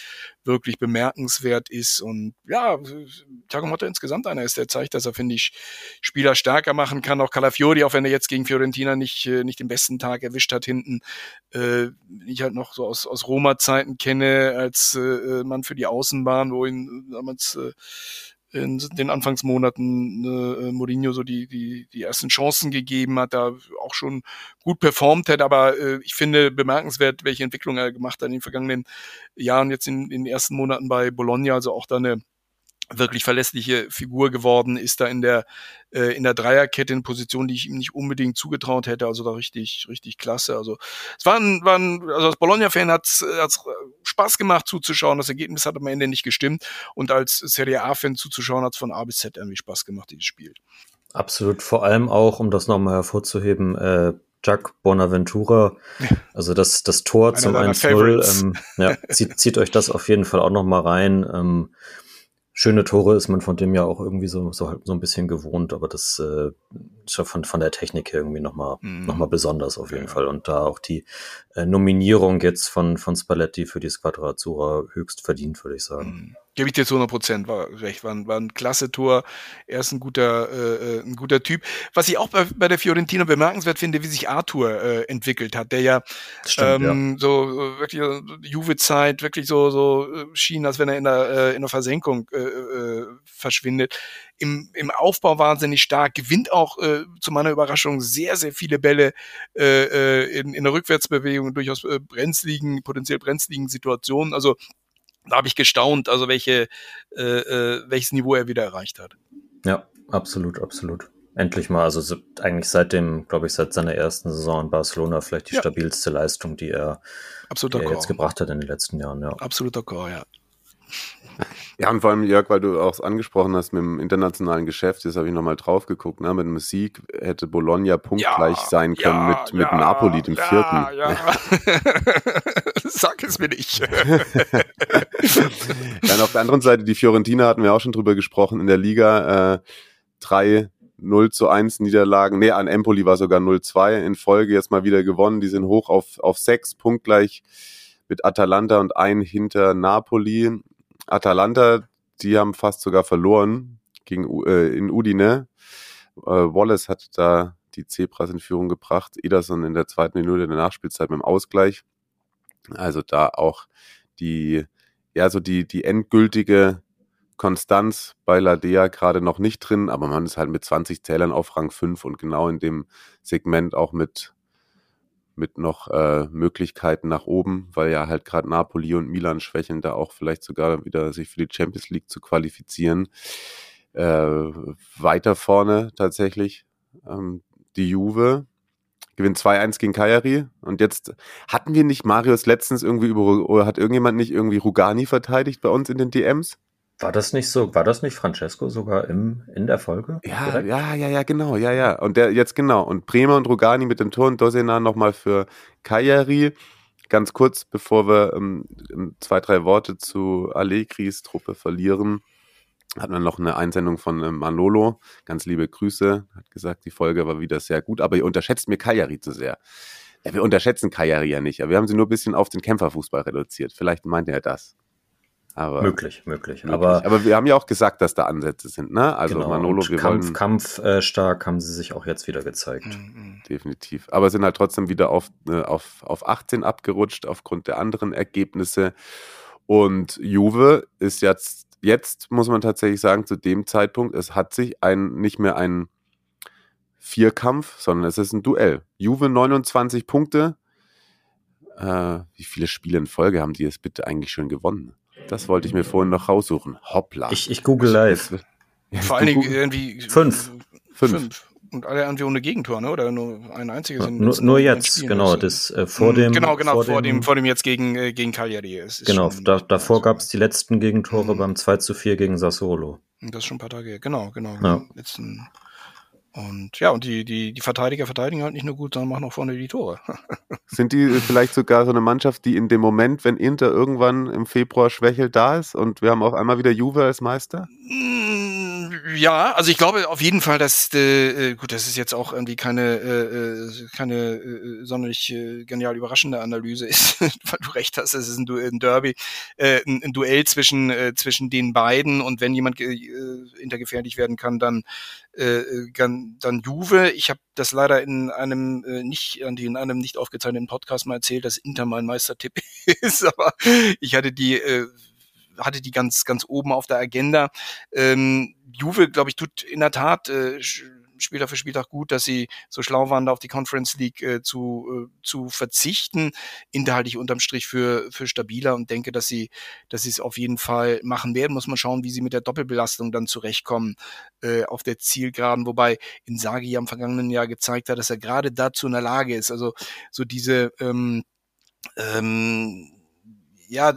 wirklich bemerkenswert ist. Und ja, Thiago Motta insgesamt einer ist, der zeigt, dass er, finde ich, Spieler stärker machen kann. Auch Calafiori, auch wenn er jetzt gegen Fiorentina nicht, äh, nicht den besten Tag erwischt hat hinten, äh, ich halt noch so aus, aus Roma-Zeiten kenne, als äh, Mann für die Außenbahn, wo ihn damals äh, in den Anfangsmonaten äh, Mourinho so die, die, die ersten Chancen gegeben hat, da auch schon gut performt hat, aber äh, ich finde bemerkenswert, welche Entwicklung er gemacht hat in den vergangenen Jahren, jetzt in, in den ersten Monaten bei Bologna, also auch da eine wirklich verlässliche Figur geworden, ist da in der äh, in der Dreierkette in Position, die ich ihm nicht unbedingt zugetraut hätte, also da richtig richtig klasse. Also es war ein, war ein also als Bologna-Fan hat es Spaß gemacht zuzuschauen. Das Ergebnis hat am Ende nicht gestimmt und als Serie A-Fan zuzuschauen hat es von A bis Z irgendwie Spaß gemacht dieses Spiel. Absolut, vor allem auch, um das nochmal hervorzuheben, äh, Jack Bonaventura, also das, das Tor Einer zum 1-0, ähm, ja, zieht, zieht euch das auf jeden Fall auch nochmal rein. Ähm, schöne Tore ist man von dem ja auch irgendwie so, so, so ein bisschen gewohnt, aber das äh, ist ja von, von der Technik her irgendwie nochmal mhm. noch mal besonders auf jeden ja. Fall. Und da auch die äh, Nominierung jetzt von, von Spalletti für die Squadra Azzurra höchst verdient, würde ich sagen. Mhm. Gebe ich dir zu 100 Prozent, war recht, war ein, war ein klasse Tor. Er ist ein guter, äh, äh, ein guter Typ. Was ich auch bei, bei der Fiorentina bemerkenswert finde, wie sich Arthur äh, entwickelt hat, der ja, Stimmt, ähm, ja. so wirklich Juve-Zeit wirklich so so äh, schien, als wenn er in der äh, in der Versenkung äh, äh, verschwindet. Im, Im Aufbau wahnsinnig stark, gewinnt auch äh, zu meiner Überraschung sehr sehr viele Bälle äh, äh in, in der Rückwärtsbewegung, durchaus äh, brenzligen, potenziell brenzligen Situationen. Also da habe ich gestaunt, also welche, äh, äh, welches Niveau er wieder erreicht hat. Ja, absolut, absolut. Endlich mal, also eigentlich seit dem, glaube ich, seit seiner ersten Saison in Barcelona vielleicht die ja. stabilste Leistung, die er, die er jetzt gebracht hat in den letzten Jahren. Ja. Absoluter Chor, ja. Ja, und vor allem, Jörg, weil du auch angesprochen hast mit dem internationalen Geschäft, jetzt habe ich nochmal drauf geguckt, ne? mit dem Sieg hätte Bologna punktgleich ja, sein können ja, mit, mit ja, Napoli, dem vierten. Ja. Sag es mir nicht. und auf der anderen Seite, die Fiorentina hatten wir auch schon drüber gesprochen, in der Liga äh, drei 0 zu 1 Niederlagen, nee, an Empoli war sogar 0-2 in Folge jetzt mal wieder gewonnen, die sind hoch auf, auf sechs, punktgleich mit Atalanta und ein hinter Napoli. Atalanta, die haben fast sogar verloren gegen, äh, in Udine. Äh, Wallace hat da die Zebras in Führung gebracht. Ederson in der zweiten Minute der Nachspielzeit mit dem Ausgleich. Also da auch die, ja, so die, die endgültige Konstanz bei Ladea gerade noch nicht drin, aber man ist halt mit 20 Zählern auf Rang 5 und genau in dem Segment auch mit mit noch äh, Möglichkeiten nach oben, weil ja halt gerade Napoli und Milan schwächeln, da auch vielleicht sogar wieder sich für die Champions League zu qualifizieren. Äh, weiter vorne tatsächlich ähm, die Juve gewinnt 2-1 gegen Kajari und jetzt hatten wir nicht Marius letztens irgendwie über oder hat irgendjemand nicht irgendwie Rugani verteidigt bei uns in den DMs? War das nicht so, war das nicht Francesco sogar im, in der Folge? Ja, direkt? ja, ja, ja, genau, ja, ja. Und der jetzt genau. Und Bremer und Rugani mit dem Tor und Dosena nochmal für Kajari. Ganz kurz, bevor wir ähm, zwei, drei Worte zu Allegris Truppe verlieren, hat man noch eine Einsendung von ähm, Manolo. Ganz liebe Grüße. Hat gesagt, die Folge war wieder sehr gut, aber ihr unterschätzt mir Kajari zu sehr. Ja, wir unterschätzen Kajari ja nicht, aber wir haben sie nur ein bisschen auf den Kämpferfußball reduziert. Vielleicht meint er das. Aber möglich, möglich. möglich. Aber, aber wir haben ja auch gesagt, dass da Ansätze sind, ne? Also genau, Manolo, wir Kampf, wollen kampfstark äh, haben sie sich auch jetzt wieder gezeigt. Mhm. Definitiv. Aber sind halt trotzdem wieder auf, äh, auf, auf 18 abgerutscht aufgrund der anderen Ergebnisse. Und Juve ist jetzt, jetzt muss man tatsächlich sagen, zu dem Zeitpunkt, es hat sich ein, nicht mehr ein Vierkampf, sondern es ist ein Duell. Juve 29 Punkte. Äh, wie viele Spiele in Folge haben die es bitte eigentlich schon gewonnen? Das wollte ich mir vorhin noch raussuchen. Hoppla. Ich, ich google live. Vor allen Dingen irgendwie fünf. fünf. Fünf. Und alle irgendwie ohne Gegentor, ne? Oder nur ein einziges? Ja, nur, nur jetzt, genau. Das, äh, vor hm, dem, genau, genau, vor, vor dem, vor dem jetzt gegen, äh, gegen Cagliari. Es genau, schon, da, davor gab es die letzten Gegentore mhm. beim 2 zu 4 gegen Sassuolo. Das ist schon ein paar Tage, genau, genau. Ja. Letzten, und ja, und die, die, die Verteidiger verteidigen halt nicht nur gut, sondern machen auch vorne die Tore. Sind die vielleicht sogar so eine Mannschaft, die in dem Moment, wenn Inter irgendwann im Februar schwächelt, da ist und wir haben auf einmal wieder Juve als Meister? Mm, ja, also ich glaube auf jeden Fall, dass äh, gut, das ist jetzt auch irgendwie keine äh, äh keine äh, sonderlich äh, genial überraschende Analyse ist, weil du recht hast, es ist ein, du ein Derby, äh, ein, ein, Duell zwischen äh, zwischen den beiden und wenn jemand äh, intergefährlich werden kann, dann äh, dann, Juve. Ich habe das leider in einem äh, nicht in einem nicht aufgezeichneten Podcast mal erzählt, dass Inter mein Meistertipp ist, aber ich hatte die äh, hatte die ganz ganz oben auf der Agenda. Ähm, Juve, glaube ich, tut in der Tat äh, Spieltag für Spieltag gut, dass sie so schlau waren, da auf die Conference League äh, zu, äh, zu verzichten. Inter halte ich unterm Strich für, für stabiler und denke, dass sie, dass sie es auf jeden Fall machen werden. Muss man schauen, wie sie mit der Doppelbelastung dann zurechtkommen äh, auf der Zielgeraden, wobei Insagi am vergangenen Jahr gezeigt hat, dass er gerade dazu in der Lage ist. Also so diese ähm, ähm, ja,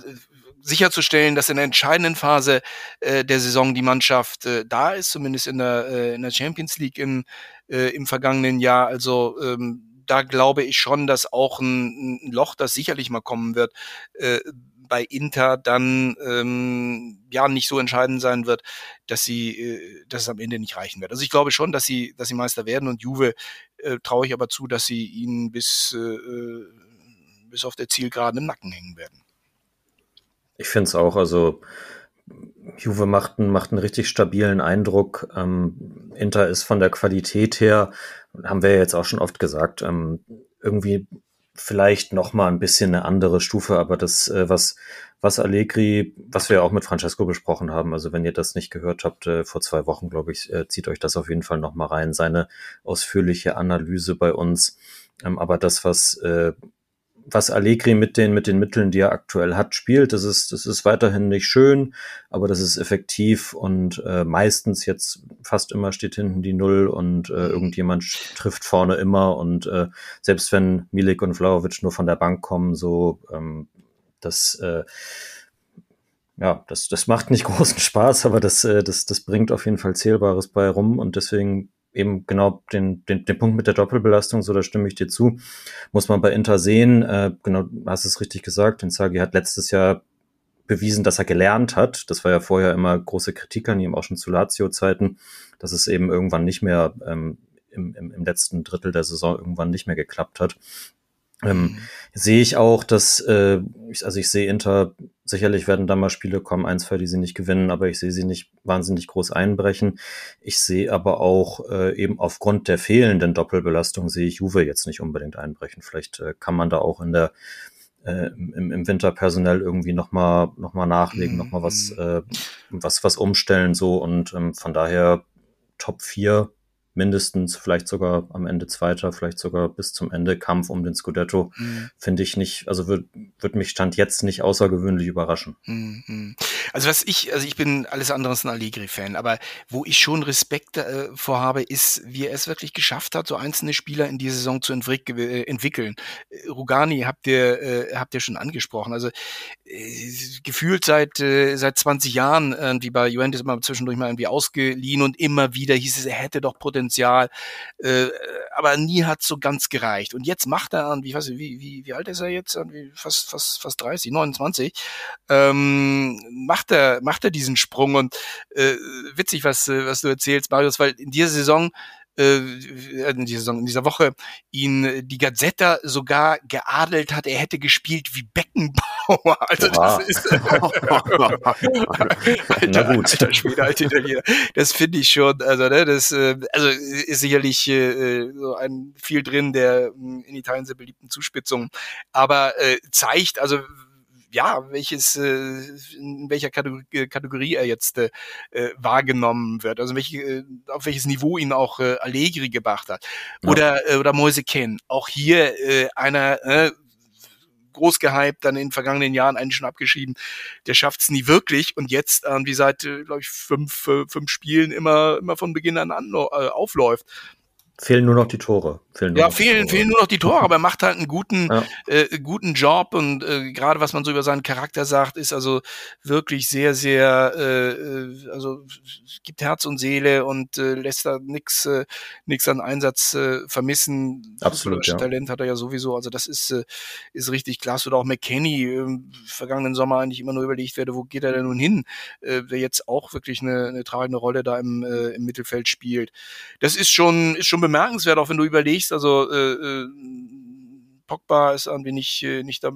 sicherzustellen, dass in der entscheidenden Phase äh, der Saison die Mannschaft äh, da ist, zumindest in der, äh, in der Champions League im, äh, im vergangenen Jahr. Also ähm, da glaube ich schon, dass auch ein, ein Loch, das sicherlich mal kommen wird, äh, bei Inter dann ähm, ja nicht so entscheidend sein wird, dass sie, äh, dass es am Ende nicht reichen wird. Also ich glaube schon, dass sie, dass sie Meister werden und Juve äh, traue ich aber zu, dass sie ihnen bis äh, äh bis auf der Zielgeraden im Nacken hängen werden. Ich finde es auch, also Juve macht einen, macht einen richtig stabilen Eindruck. Ähm, Inter ist von der Qualität her, haben wir ja jetzt auch schon oft gesagt, ähm, irgendwie vielleicht noch mal ein bisschen eine andere Stufe, aber das, äh, was, was Allegri, was wir auch mit Francesco besprochen haben, also wenn ihr das nicht gehört habt, äh, vor zwei Wochen, glaube ich, äh, zieht euch das auf jeden Fall noch mal rein, seine ausführliche Analyse bei uns. Ähm, aber das, was äh, was Allegri mit den, mit den Mitteln, die er aktuell hat, spielt. Das ist, das ist weiterhin nicht schön, aber das ist effektiv und äh, meistens jetzt fast immer steht hinten die Null und äh, irgendjemand trifft vorne immer und äh, selbst wenn Milik und Vlaovic nur von der Bank kommen, so ähm, das äh, ja, das, das macht nicht großen Spaß, aber das, äh, das, das bringt auf jeden Fall Zählbares bei rum und deswegen eben genau den, den, den Punkt mit der Doppelbelastung, so da stimme ich dir zu, muss man bei Inter sehen. Äh, genau, hast es richtig gesagt. Inzaghi hat letztes Jahr bewiesen, dass er gelernt hat. Das war ja vorher immer große Kritik an ihm, auch schon zu Lazio-Zeiten, dass es eben irgendwann nicht mehr ähm, im, im, im letzten Drittel der Saison irgendwann nicht mehr geklappt hat. Ähm, mhm. Sehe ich auch, dass, äh, ich, also ich sehe Inter, sicherlich werden da mal Spiele kommen, ein, zwei, die sie nicht gewinnen, aber ich sehe sie nicht wahnsinnig groß einbrechen. Ich sehe aber auch äh, eben aufgrund der fehlenden Doppelbelastung sehe ich Juve jetzt nicht unbedingt einbrechen. Vielleicht äh, kann man da auch in der äh, im, im Winter personell irgendwie nochmal noch mal nachlegen, mhm. nochmal was, äh, was, was umstellen so und ähm, von daher Top 4 mindestens, vielleicht sogar am Ende Zweiter, vielleicht sogar bis zum Ende Kampf um den Scudetto, mhm. finde ich nicht, also wird, wird mich Stand jetzt nicht außergewöhnlich überraschen. Mhm. Also was ich, also ich bin alles andere als ein Allegri-Fan, aber wo ich schon Respekt äh, vorhabe, ist, wie er es wirklich geschafft hat, so einzelne Spieler in die Saison zu entwick äh, entwickeln. Äh, Rugani habt ihr, äh, habt ihr schon angesprochen. Also äh, gefühlt seit, äh, seit 20 Jahren irgendwie bei Juventus immer zwischendurch mal irgendwie ausgeliehen und immer wieder hieß es, er hätte doch Potenzial Potenzial, äh, aber nie hat so ganz gereicht. Und jetzt macht er an, wie, weiß ich, wie, wie, wie alt ist er jetzt? Fast, fast, fast 30, 29. Ähm, macht er, macht er diesen Sprung und äh, witzig, was, was du erzählst, Marius, weil in dieser Saison äh, in, dieser, in dieser Woche ihn die Gazzetta sogar geadelt hat, er hätte gespielt wie Beckenbauer. Also das ist alter, alter Schwede, alter Italiener. Das finde ich schon, also ne, das äh, also ist sicherlich äh, so ein viel drin der in Italien sehr beliebten Zuspitzungen, aber äh, zeigt also ja, welches, äh, in welcher Kategorie, äh, Kategorie er jetzt äh, äh, wahrgenommen wird, also welche, äh, auf welches Niveau ihn auch äh, Allegri gebracht hat. Oder, ja. oder Moise Ken. Auch hier äh, einer, äh, groß gehypt, dann in den vergangenen Jahren eigentlich schon abgeschrieben. Der schafft es nie wirklich und jetzt irgendwie seit, glaube ich, fünf, fünf Spielen immer, immer von Beginn an, an äh, aufläuft. Fehlen nur noch die Tore. Fehlen ja, fehlen, Tore. fehlen nur noch die Tore, aber er macht halt einen guten, ja. äh, guten Job und äh, gerade was man so über seinen Charakter sagt, ist also wirklich sehr, sehr, äh, äh also gibt Herz und Seele und äh, lässt da nix, äh, nix an Einsatz äh, vermissen. Absolut. Ja. Talent hat er ja sowieso, also das ist, äh, ist richtig klasse. Oder auch McKenny, äh, vergangenen Sommer eigentlich immer nur überlegt werde, wo geht er denn nun hin, äh, der jetzt auch wirklich eine, eine tragende Rolle da im, äh, im Mittelfeld spielt. Das ist schon, ist schon bemerkenswert, auch wenn du überlegst, also äh, äh, Pogba ist irgendwie nicht, äh, nicht äh,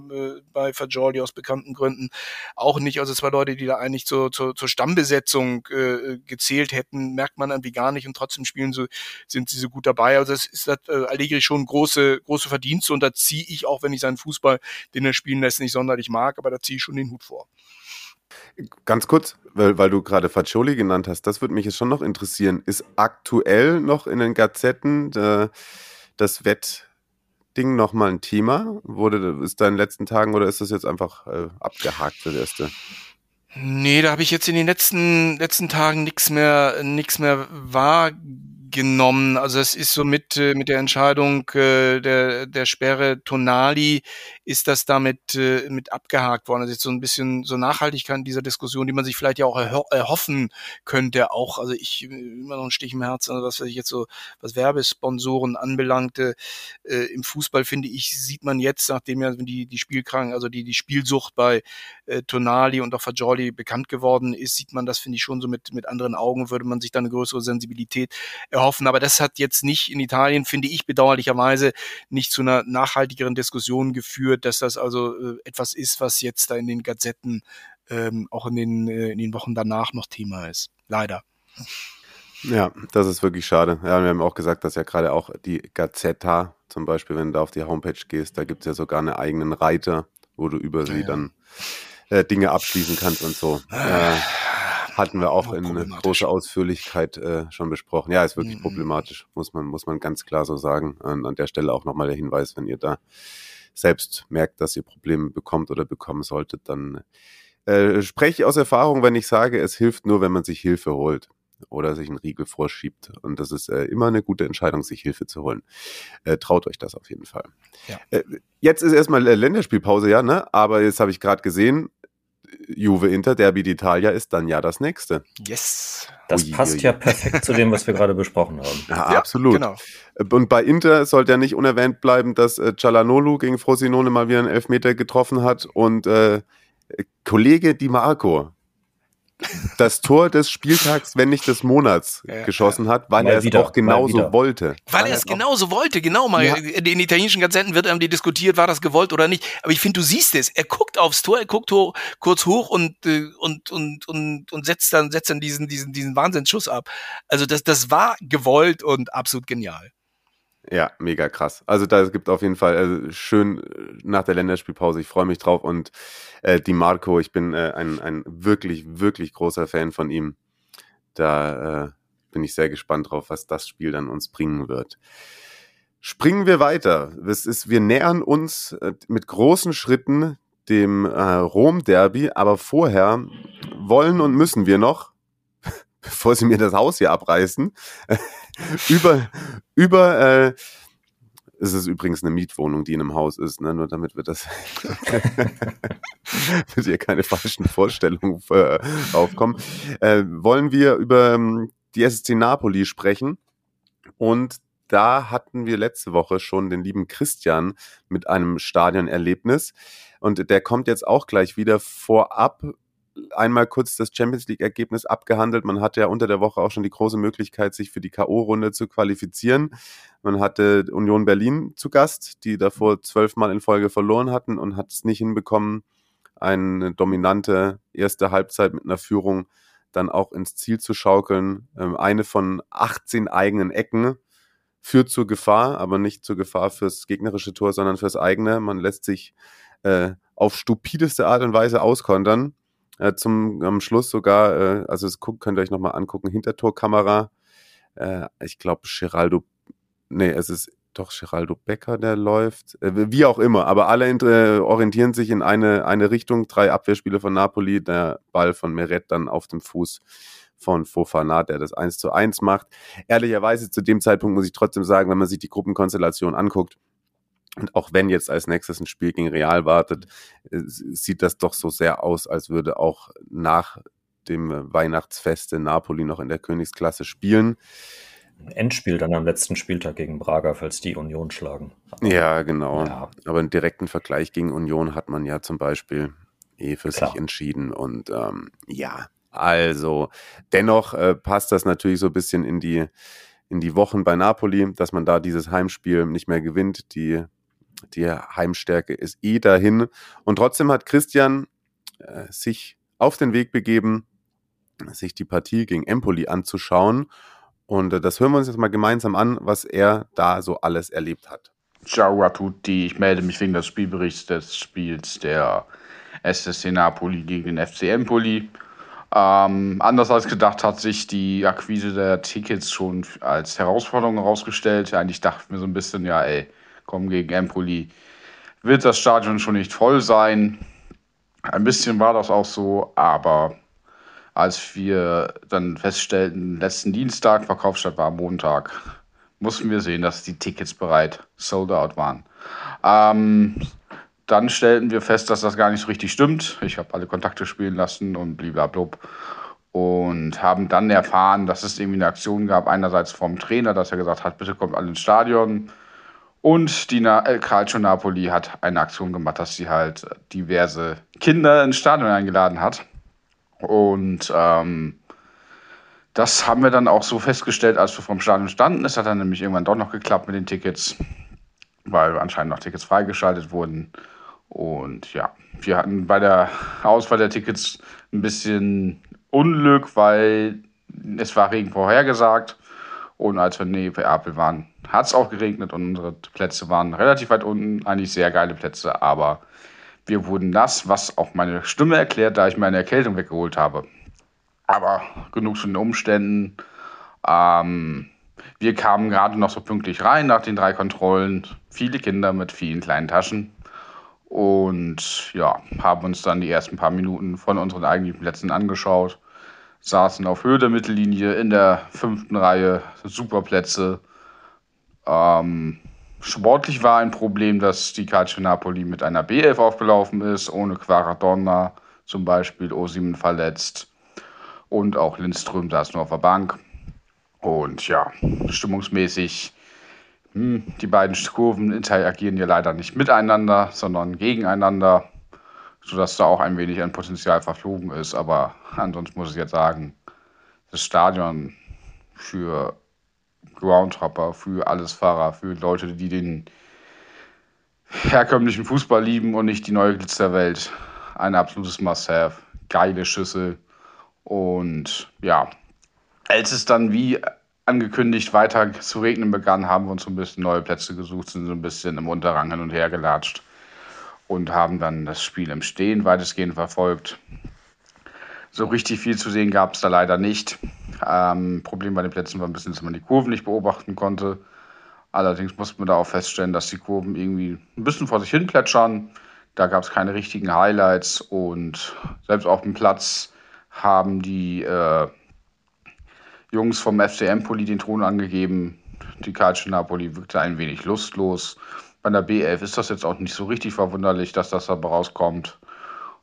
bei Fajoli aus bekannten Gründen. Auch nicht, also zwei Leute, die da eigentlich zur, zur, zur Stammbesetzung äh, gezählt hätten, merkt man irgendwie gar nicht und trotzdem spielen sie, sind sie so gut dabei. Also es ist hat, äh, Allegri schon große, große Verdienste und da ziehe ich, auch wenn ich seinen Fußball, den er spielen lässt, nicht sonderlich mag, aber da ziehe ich schon den Hut vor. Ganz kurz, weil, weil du gerade Faccioli genannt hast, das würde mich jetzt schon noch interessieren. Ist aktuell noch in den Gazetten äh, das Wettding nochmal ein Thema? Wurde, ist da in den letzten Tagen oder ist das jetzt einfach äh, abgehakt für das erste? Nee, da habe ich jetzt in den letzten, letzten Tagen nichts mehr, mehr wahrgenommen genommen. Also es ist so mit, äh, mit der Entscheidung äh, der, der Sperre Tonali ist das damit äh, mit abgehakt worden. Also jetzt so ein bisschen so Nachhaltigkeit in dieser Diskussion, die man sich vielleicht ja auch erhoffen könnte. Auch, also ich immer noch ein Stich im Herzen, also was ich jetzt so, was Werbesponsoren anbelangte, äh, im Fußball finde ich, sieht man jetzt, nachdem ja die, die Spielkrank, also die, die Spielsucht bei äh, Tonali und auch Fagioli bekannt geworden ist, sieht man das, finde ich, schon so mit, mit anderen Augen, würde man sich da eine größere Sensibilität erhoffen. Aber das hat jetzt nicht in Italien, finde ich bedauerlicherweise, nicht zu einer nachhaltigeren Diskussion geführt, dass das also äh, etwas ist, was jetzt da in den Gazetten ähm, auch in den, äh, in den Wochen danach noch Thema ist. Leider. Ja, das ist wirklich schade. Ja, wir haben auch gesagt, dass ja gerade auch die Gazzetta, zum Beispiel, wenn du da auf die Homepage gehst, da gibt es ja sogar einen eigenen Reiter, wo du über sie ja. dann äh, Dinge abschließen kannst und so. Äh, hatten wir auch in großer Ausführlichkeit äh, schon besprochen. Ja, ist wirklich mhm. problematisch, muss man, muss man ganz klar so sagen. Und an der Stelle auch nochmal der Hinweis, wenn ihr da selbst merkt, dass ihr Probleme bekommt oder bekommen solltet, dann äh, spreche ich aus Erfahrung, wenn ich sage, es hilft nur, wenn man sich Hilfe holt oder sich einen Riegel vorschiebt. Und das ist äh, immer eine gute Entscheidung, sich Hilfe zu holen. Äh, traut euch das auf jeden Fall. Ja. Äh, jetzt ist erstmal äh, Länderspielpause, ja, ne? Aber jetzt habe ich gerade gesehen, Juve Inter Derby d'Italia ist dann ja das nächste. Yes. Das Ui, passt ja perfekt zu dem, was wir gerade besprochen haben. Ja, ja, absolut. Genau. Und bei Inter sollte ja nicht unerwähnt bleiben, dass äh, Cialanolu gegen Frosinone mal wieder einen Elfmeter getroffen hat und äh, Kollege Di Marco das Tor des Spieltags, wenn nicht des Monats, ja, geschossen hat, weil er es wieder, auch genauso wollte. Weil, weil er es genauso wollte, genau. Mal ja. in den italienischen Gazetten wird irgendwie diskutiert, war das gewollt oder nicht. Aber ich finde, du siehst es. Er guckt aufs Tor, er guckt hoch, kurz hoch und, äh, und, und, und, und setzt dann, setzt dann diesen, diesen, diesen Wahnsinnsschuss ab. Also das, das war gewollt und absolut genial. Ja, mega krass. Also da gibt auf jeden Fall also schön äh, nach der Länderspielpause. Ich freue mich drauf und äh, Di Marco, ich bin äh, ein, ein wirklich, wirklich großer Fan von ihm. Da äh, bin ich sehr gespannt drauf, was das Spiel dann uns bringen wird. Springen wir weiter. Es ist, wir nähern uns äh, mit großen Schritten dem äh, Rom-Derby, aber vorher wollen und müssen wir noch, bevor sie mir das Haus hier abreißen, über, über, äh, es ist übrigens eine Mietwohnung, die in einem Haus ist, ne? nur damit wir das, dass hier keine falschen Vorstellungen äh, aufkommen, äh, wollen wir über ähm, die SSC Napoli sprechen? Und da hatten wir letzte Woche schon den lieben Christian mit einem Stadionerlebnis. Und der kommt jetzt auch gleich wieder vorab einmal kurz das Champions League-Ergebnis abgehandelt. Man hatte ja unter der Woche auch schon die große Möglichkeit, sich für die K.O.-Runde zu qualifizieren. Man hatte Union Berlin zu Gast, die davor zwölfmal in Folge verloren hatten und hat es nicht hinbekommen, eine dominante erste Halbzeit mit einer Führung dann auch ins Ziel zu schaukeln. Ähm, eine von 18 eigenen Ecken führt zur Gefahr, aber nicht zur Gefahr fürs gegnerische Tor, sondern fürs eigene. Man lässt sich äh, auf stupideste Art und Weise auskontern äh, zum am Schluss sogar, äh, also das könnt ihr euch nochmal angucken, Hintertorkamera. Äh, ich glaube, Geraldo, nee, es ist doch Geraldo Becker, der läuft. Äh, wie auch immer, aber alle äh, orientieren sich in eine, eine Richtung. Drei Abwehrspiele von Napoli, der Ball von Meret dann auf dem Fuß von Fofana, der das 1 zu 1 macht. Ehrlicherweise zu dem Zeitpunkt muss ich trotzdem sagen, wenn man sich die Gruppenkonstellation anguckt, und auch wenn jetzt als nächstes ein Spiel gegen Real wartet, äh, sieht das doch so sehr aus, als würde auch nach dem Weihnachtsfest in Napoli noch in der Königsklasse spielen. Endspiel dann am letzten Spieltag gegen Braga, falls die Union schlagen. Ja, genau. Ja. Aber einen direkten Vergleich gegen Union hat man ja zum Beispiel eh für Klar. sich entschieden. Und ähm, ja, also dennoch äh, passt das natürlich so ein bisschen in die, in die Wochen bei Napoli, dass man da dieses Heimspiel nicht mehr gewinnt. Die die Heimstärke ist eh dahin. Und trotzdem hat Christian äh, sich auf den Weg begeben, sich die Partie gegen Empoli anzuschauen. Und äh, das hören wir uns jetzt mal gemeinsam an, was er da so alles erlebt hat. Ciao a tutti, ich melde mich wegen des Spielberichts des Spiels der SSC Napoli gegen den FC Empoli. Ähm, anders als gedacht hat sich die Akquise der Tickets schon als Herausforderung herausgestellt. Eigentlich dachten wir so ein bisschen, ja, ey, kommen gegen Empoli, wird das Stadion schon nicht voll sein. Ein bisschen war das auch so, aber als wir dann feststellten, letzten Dienstag, Verkaufsstadt war am Montag, mussten wir sehen, dass die Tickets bereit sold out waren. Ähm, dann stellten wir fest, dass das gar nicht so richtig stimmt. Ich habe alle Kontakte spielen lassen und blablabla. Und haben dann erfahren, dass es irgendwie eine Aktion gab, einerseits vom Trainer, dass er gesagt hat, bitte kommt alle ins Stadion. Und die Na äh, Calcio Napoli hat eine Aktion gemacht, dass sie halt diverse Kinder ins Stadion eingeladen hat. Und ähm, das haben wir dann auch so festgestellt, als wir vom Stadion standen. Es hat dann nämlich irgendwann doch noch geklappt mit den Tickets, weil anscheinend noch Tickets freigeschaltet wurden. Und ja, wir hatten bei der Auswahl der Tickets ein bisschen Unglück, weil es war Regen vorhergesagt. Und als wir in Apel waren, hat es auch geregnet und unsere Plätze waren relativ weit unten. Eigentlich sehr geile Plätze, aber wir wurden nass, was auch meine Stimme erklärt, da ich meine Erkältung weggeholt habe. Aber genug zu den Umständen. Ähm, wir kamen gerade noch so pünktlich rein nach den drei Kontrollen. Viele Kinder mit vielen kleinen Taschen. Und ja, haben uns dann die ersten paar Minuten von unseren eigentlichen Plätzen angeschaut. Saßen auf Höhe der Mittellinie in der fünften Reihe, super Plätze. Ähm, sportlich war ein Problem, dass die Calcio Napoli mit einer B11 aufgelaufen ist, ohne Quaradonna zum Beispiel, Osimen verletzt. Und auch Lindström saß nur auf der Bank. Und ja, stimmungsmäßig, hm, die beiden Kurven interagieren ja leider nicht miteinander, sondern gegeneinander, sodass da auch ein wenig ein Potenzial verflogen ist. Aber ansonsten muss ich jetzt sagen, das Stadion für Groundhopper, für alles Fahrer, für Leute, die den herkömmlichen Fußball lieben und nicht die neue Glitzerwelt, ein absolutes Must-Have. Geile Schüssel. Und ja, als es dann wie angekündigt weiter zu regnen begann, haben wir uns so ein bisschen neue Plätze gesucht, sind so ein bisschen im Unterrang hin und her gelatscht und haben dann das Spiel im Stehen weitestgehend verfolgt. So richtig viel zu sehen gab es da leider nicht. Ähm, Problem bei den Plätzen war ein bisschen, dass man die Kurven nicht beobachten konnte. Allerdings musste man da auch feststellen, dass die Kurven irgendwie ein bisschen vor sich hin plätschern. Da gab es keine richtigen Highlights und selbst auf dem Platz haben die äh, Jungs vom FCM Poli den Ton angegeben. Die Calcio Napoli wirkte ein wenig lustlos. Bei der B11 ist das jetzt auch nicht so richtig verwunderlich, dass das dabei rauskommt.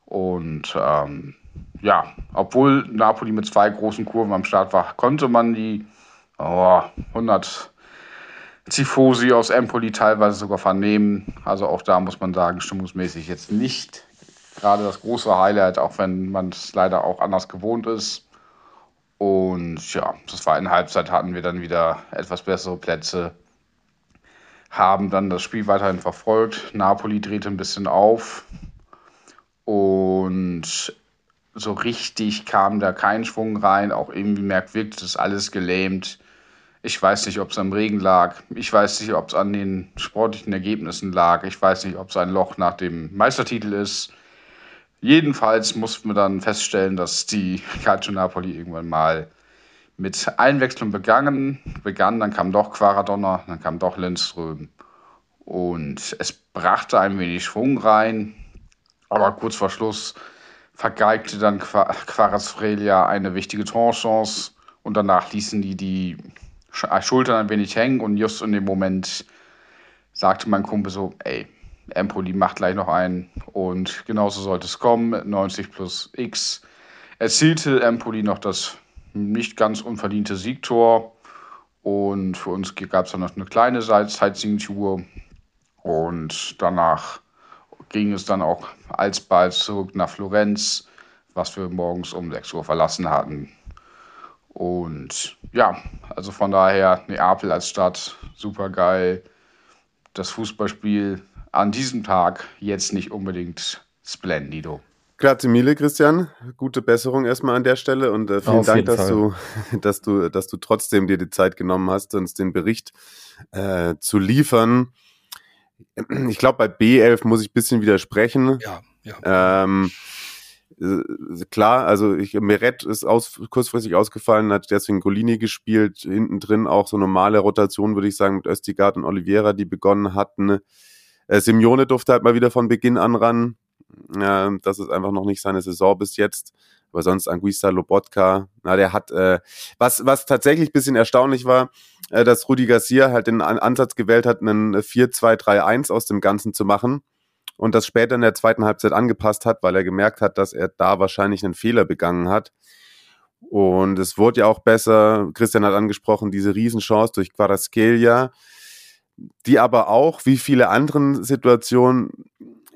Und ähm, ja, obwohl Napoli mit zwei großen Kurven am Start war, konnte man die oh, 100 Tifosi aus Empoli teilweise sogar vernehmen. Also auch da muss man sagen, stimmungsmäßig jetzt nicht gerade das große Highlight, auch wenn man es leider auch anders gewohnt ist. Und ja, das war in Halbzeit hatten wir dann wieder etwas bessere Plätze, haben dann das Spiel weiterhin verfolgt. Napoli drehte ein bisschen auf und so richtig kam da kein Schwung rein. Auch irgendwie merkt, wirkt das alles gelähmt. Ich weiß nicht, ob es am Regen lag. Ich weiß nicht, ob es an den sportlichen Ergebnissen lag. Ich weiß nicht, ob es ein Loch nach dem Meistertitel ist. Jedenfalls mussten wir dann feststellen, dass die Calcio Napoli irgendwann mal mit Einwechslung begangen, begann. Dann kam doch Quaradonna, dann kam doch Lindström. Und es brachte ein wenig Schwung rein. Aber kurz vor Schluss vergeigte dann Quarazfrelia eine wichtige Torchance. Und danach ließen die die Schultern ein wenig hängen. Und just in dem Moment sagte mein Kumpel so, ey, Empoli macht gleich noch einen und genauso sollte es kommen. 90 plus X erzielte Empoli noch das nicht ganz unverdiente Siegtor und für uns gab es dann noch eine kleine Sightseeing-Tour und danach ging es dann auch alsbald zurück nach Florenz, was wir morgens um 6 Uhr verlassen hatten. Und ja, also von daher Neapel als Stadt, super geil. Das Fußballspiel an diesem Tag jetzt nicht unbedingt splendido. Grazie mille, Christian. Gute Besserung erstmal an der Stelle und äh, vielen Auf Dank, dass du, dass du, dass du trotzdem dir die Zeit genommen hast, uns den Bericht äh, zu liefern. Ich glaube, bei B11 muss ich ein bisschen widersprechen. Ja, ja. Ähm, äh, klar, also ich, Meret ist aus, kurzfristig ausgefallen, hat deswegen Golini gespielt, hinten drin auch so normale Rotation, würde ich sagen, mit Östigard und Oliveira, die begonnen hatten. Äh, Simeone durfte halt mal wieder von Beginn an ran. Äh, das ist einfach noch nicht seine Saison bis jetzt. Aber sonst Anguissa Lobotka, na, der hat, äh, was, was tatsächlich bisschen erstaunlich war, äh, dass Rudi Garcia halt den Ansatz gewählt hat, einen 4-2-3-1 aus dem Ganzen zu machen und das später in der zweiten Halbzeit angepasst hat, weil er gemerkt hat, dass er da wahrscheinlich einen Fehler begangen hat. Und es wurde ja auch besser. Christian hat angesprochen, diese Riesenchance durch Quaraskelia, die aber auch, wie viele anderen Situationen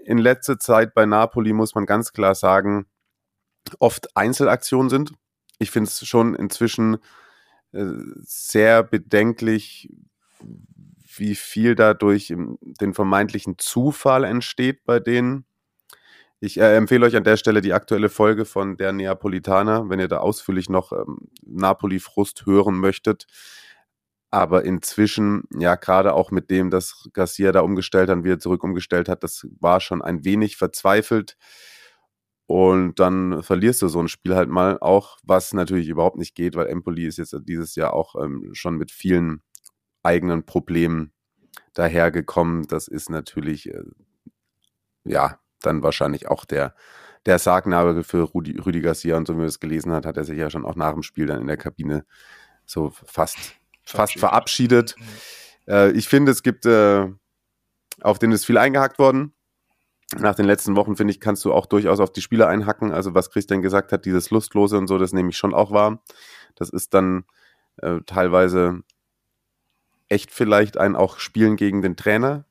in letzter Zeit bei Napoli, muss man ganz klar sagen, oft Einzelaktionen sind. Ich finde es schon inzwischen äh, sehr bedenklich, wie viel dadurch den vermeintlichen Zufall entsteht bei denen. Ich äh, empfehle euch an der Stelle die aktuelle Folge von der Neapolitaner, wenn ihr da ausführlich noch ähm, Napoli-Frust hören möchtet. Aber inzwischen, ja, gerade auch mit dem, dass Garcia da umgestellt hat, wieder zurück umgestellt hat, das war schon ein wenig verzweifelt. Und dann verlierst du so ein Spiel halt mal auch, was natürlich überhaupt nicht geht, weil Empoli ist jetzt dieses Jahr auch ähm, schon mit vielen eigenen Problemen dahergekommen. Das ist natürlich, äh, ja, dann wahrscheinlich auch der, der Sargnagel für Rudi, Rüdi Garcia. Und so wie man es gelesen hat, hat er sich ja schon auch nach dem Spiel dann in der Kabine so fast, fast verabschiedet. Mhm. Äh, ich finde, es gibt, äh, auf den ist viel eingehackt worden nach den letzten Wochen, finde ich, kannst du auch durchaus auf die Spieler einhacken. Also was Christian gesagt hat, dieses Lustlose und so, das nehme ich schon auch wahr. Das ist dann äh, teilweise echt vielleicht ein auch Spielen gegen den Trainer.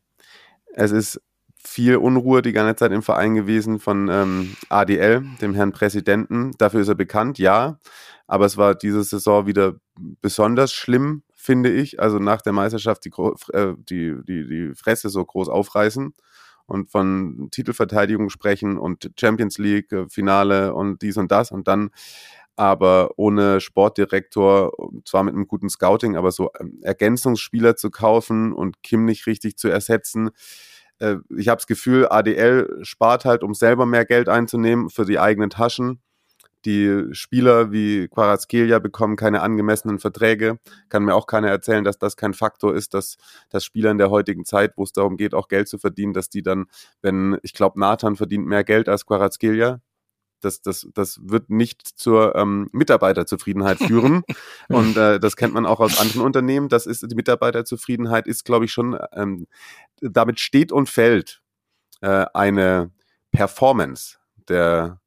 Es ist viel Unruhe die ganze Zeit im Verein gewesen von ähm, ADL, dem Herrn Präsidenten. Dafür ist er bekannt, ja. Aber es war diese Saison wieder besonders schlimm, finde ich. Also nach der Meisterschaft die, äh, die, die, die Fresse so groß aufreißen und von Titelverteidigung sprechen und Champions League äh, Finale und dies und das und dann aber ohne Sportdirektor, zwar mit einem guten Scouting, aber so ähm, Ergänzungsspieler zu kaufen und Kim nicht richtig zu ersetzen. Äh, ich habe das Gefühl, ADL spart halt, um selber mehr Geld einzunehmen für die eigenen Taschen die Spieler wie Quarazkelia bekommen keine angemessenen Verträge. Kann mir auch keiner erzählen, dass das kein Faktor ist, dass, dass Spieler in der heutigen Zeit, wo es darum geht, auch Geld zu verdienen, dass die dann, wenn, ich glaube, Nathan verdient mehr Geld als Quarazkelia, das, das, das wird nicht zur ähm, Mitarbeiterzufriedenheit führen. Und äh, das kennt man auch aus anderen Unternehmen. Das ist die Mitarbeiterzufriedenheit ist, glaube ich, schon ähm, damit steht und fällt äh, eine Performance der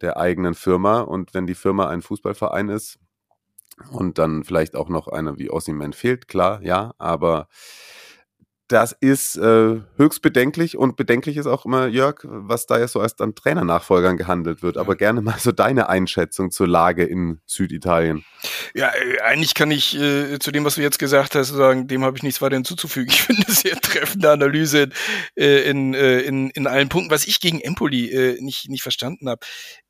der eigenen Firma. Und wenn die Firma ein Fußballverein ist und dann vielleicht auch noch einer wie Ossiman fehlt, klar, ja, aber das ist äh, höchst bedenklich und bedenklich ist auch immer, Jörg, was da jetzt so als dann Trainernachfolgern gehandelt wird. Aber gerne mal so deine Einschätzung zur Lage in Süditalien. Ja, äh, eigentlich kann ich äh, zu dem, was du jetzt gesagt hast, sagen, dem habe ich nichts weiter hinzuzufügen. Ich finde es sehr treffende Analyse äh, in, äh, in, in allen Punkten. Was ich gegen Empoli äh, nicht, nicht verstanden habe,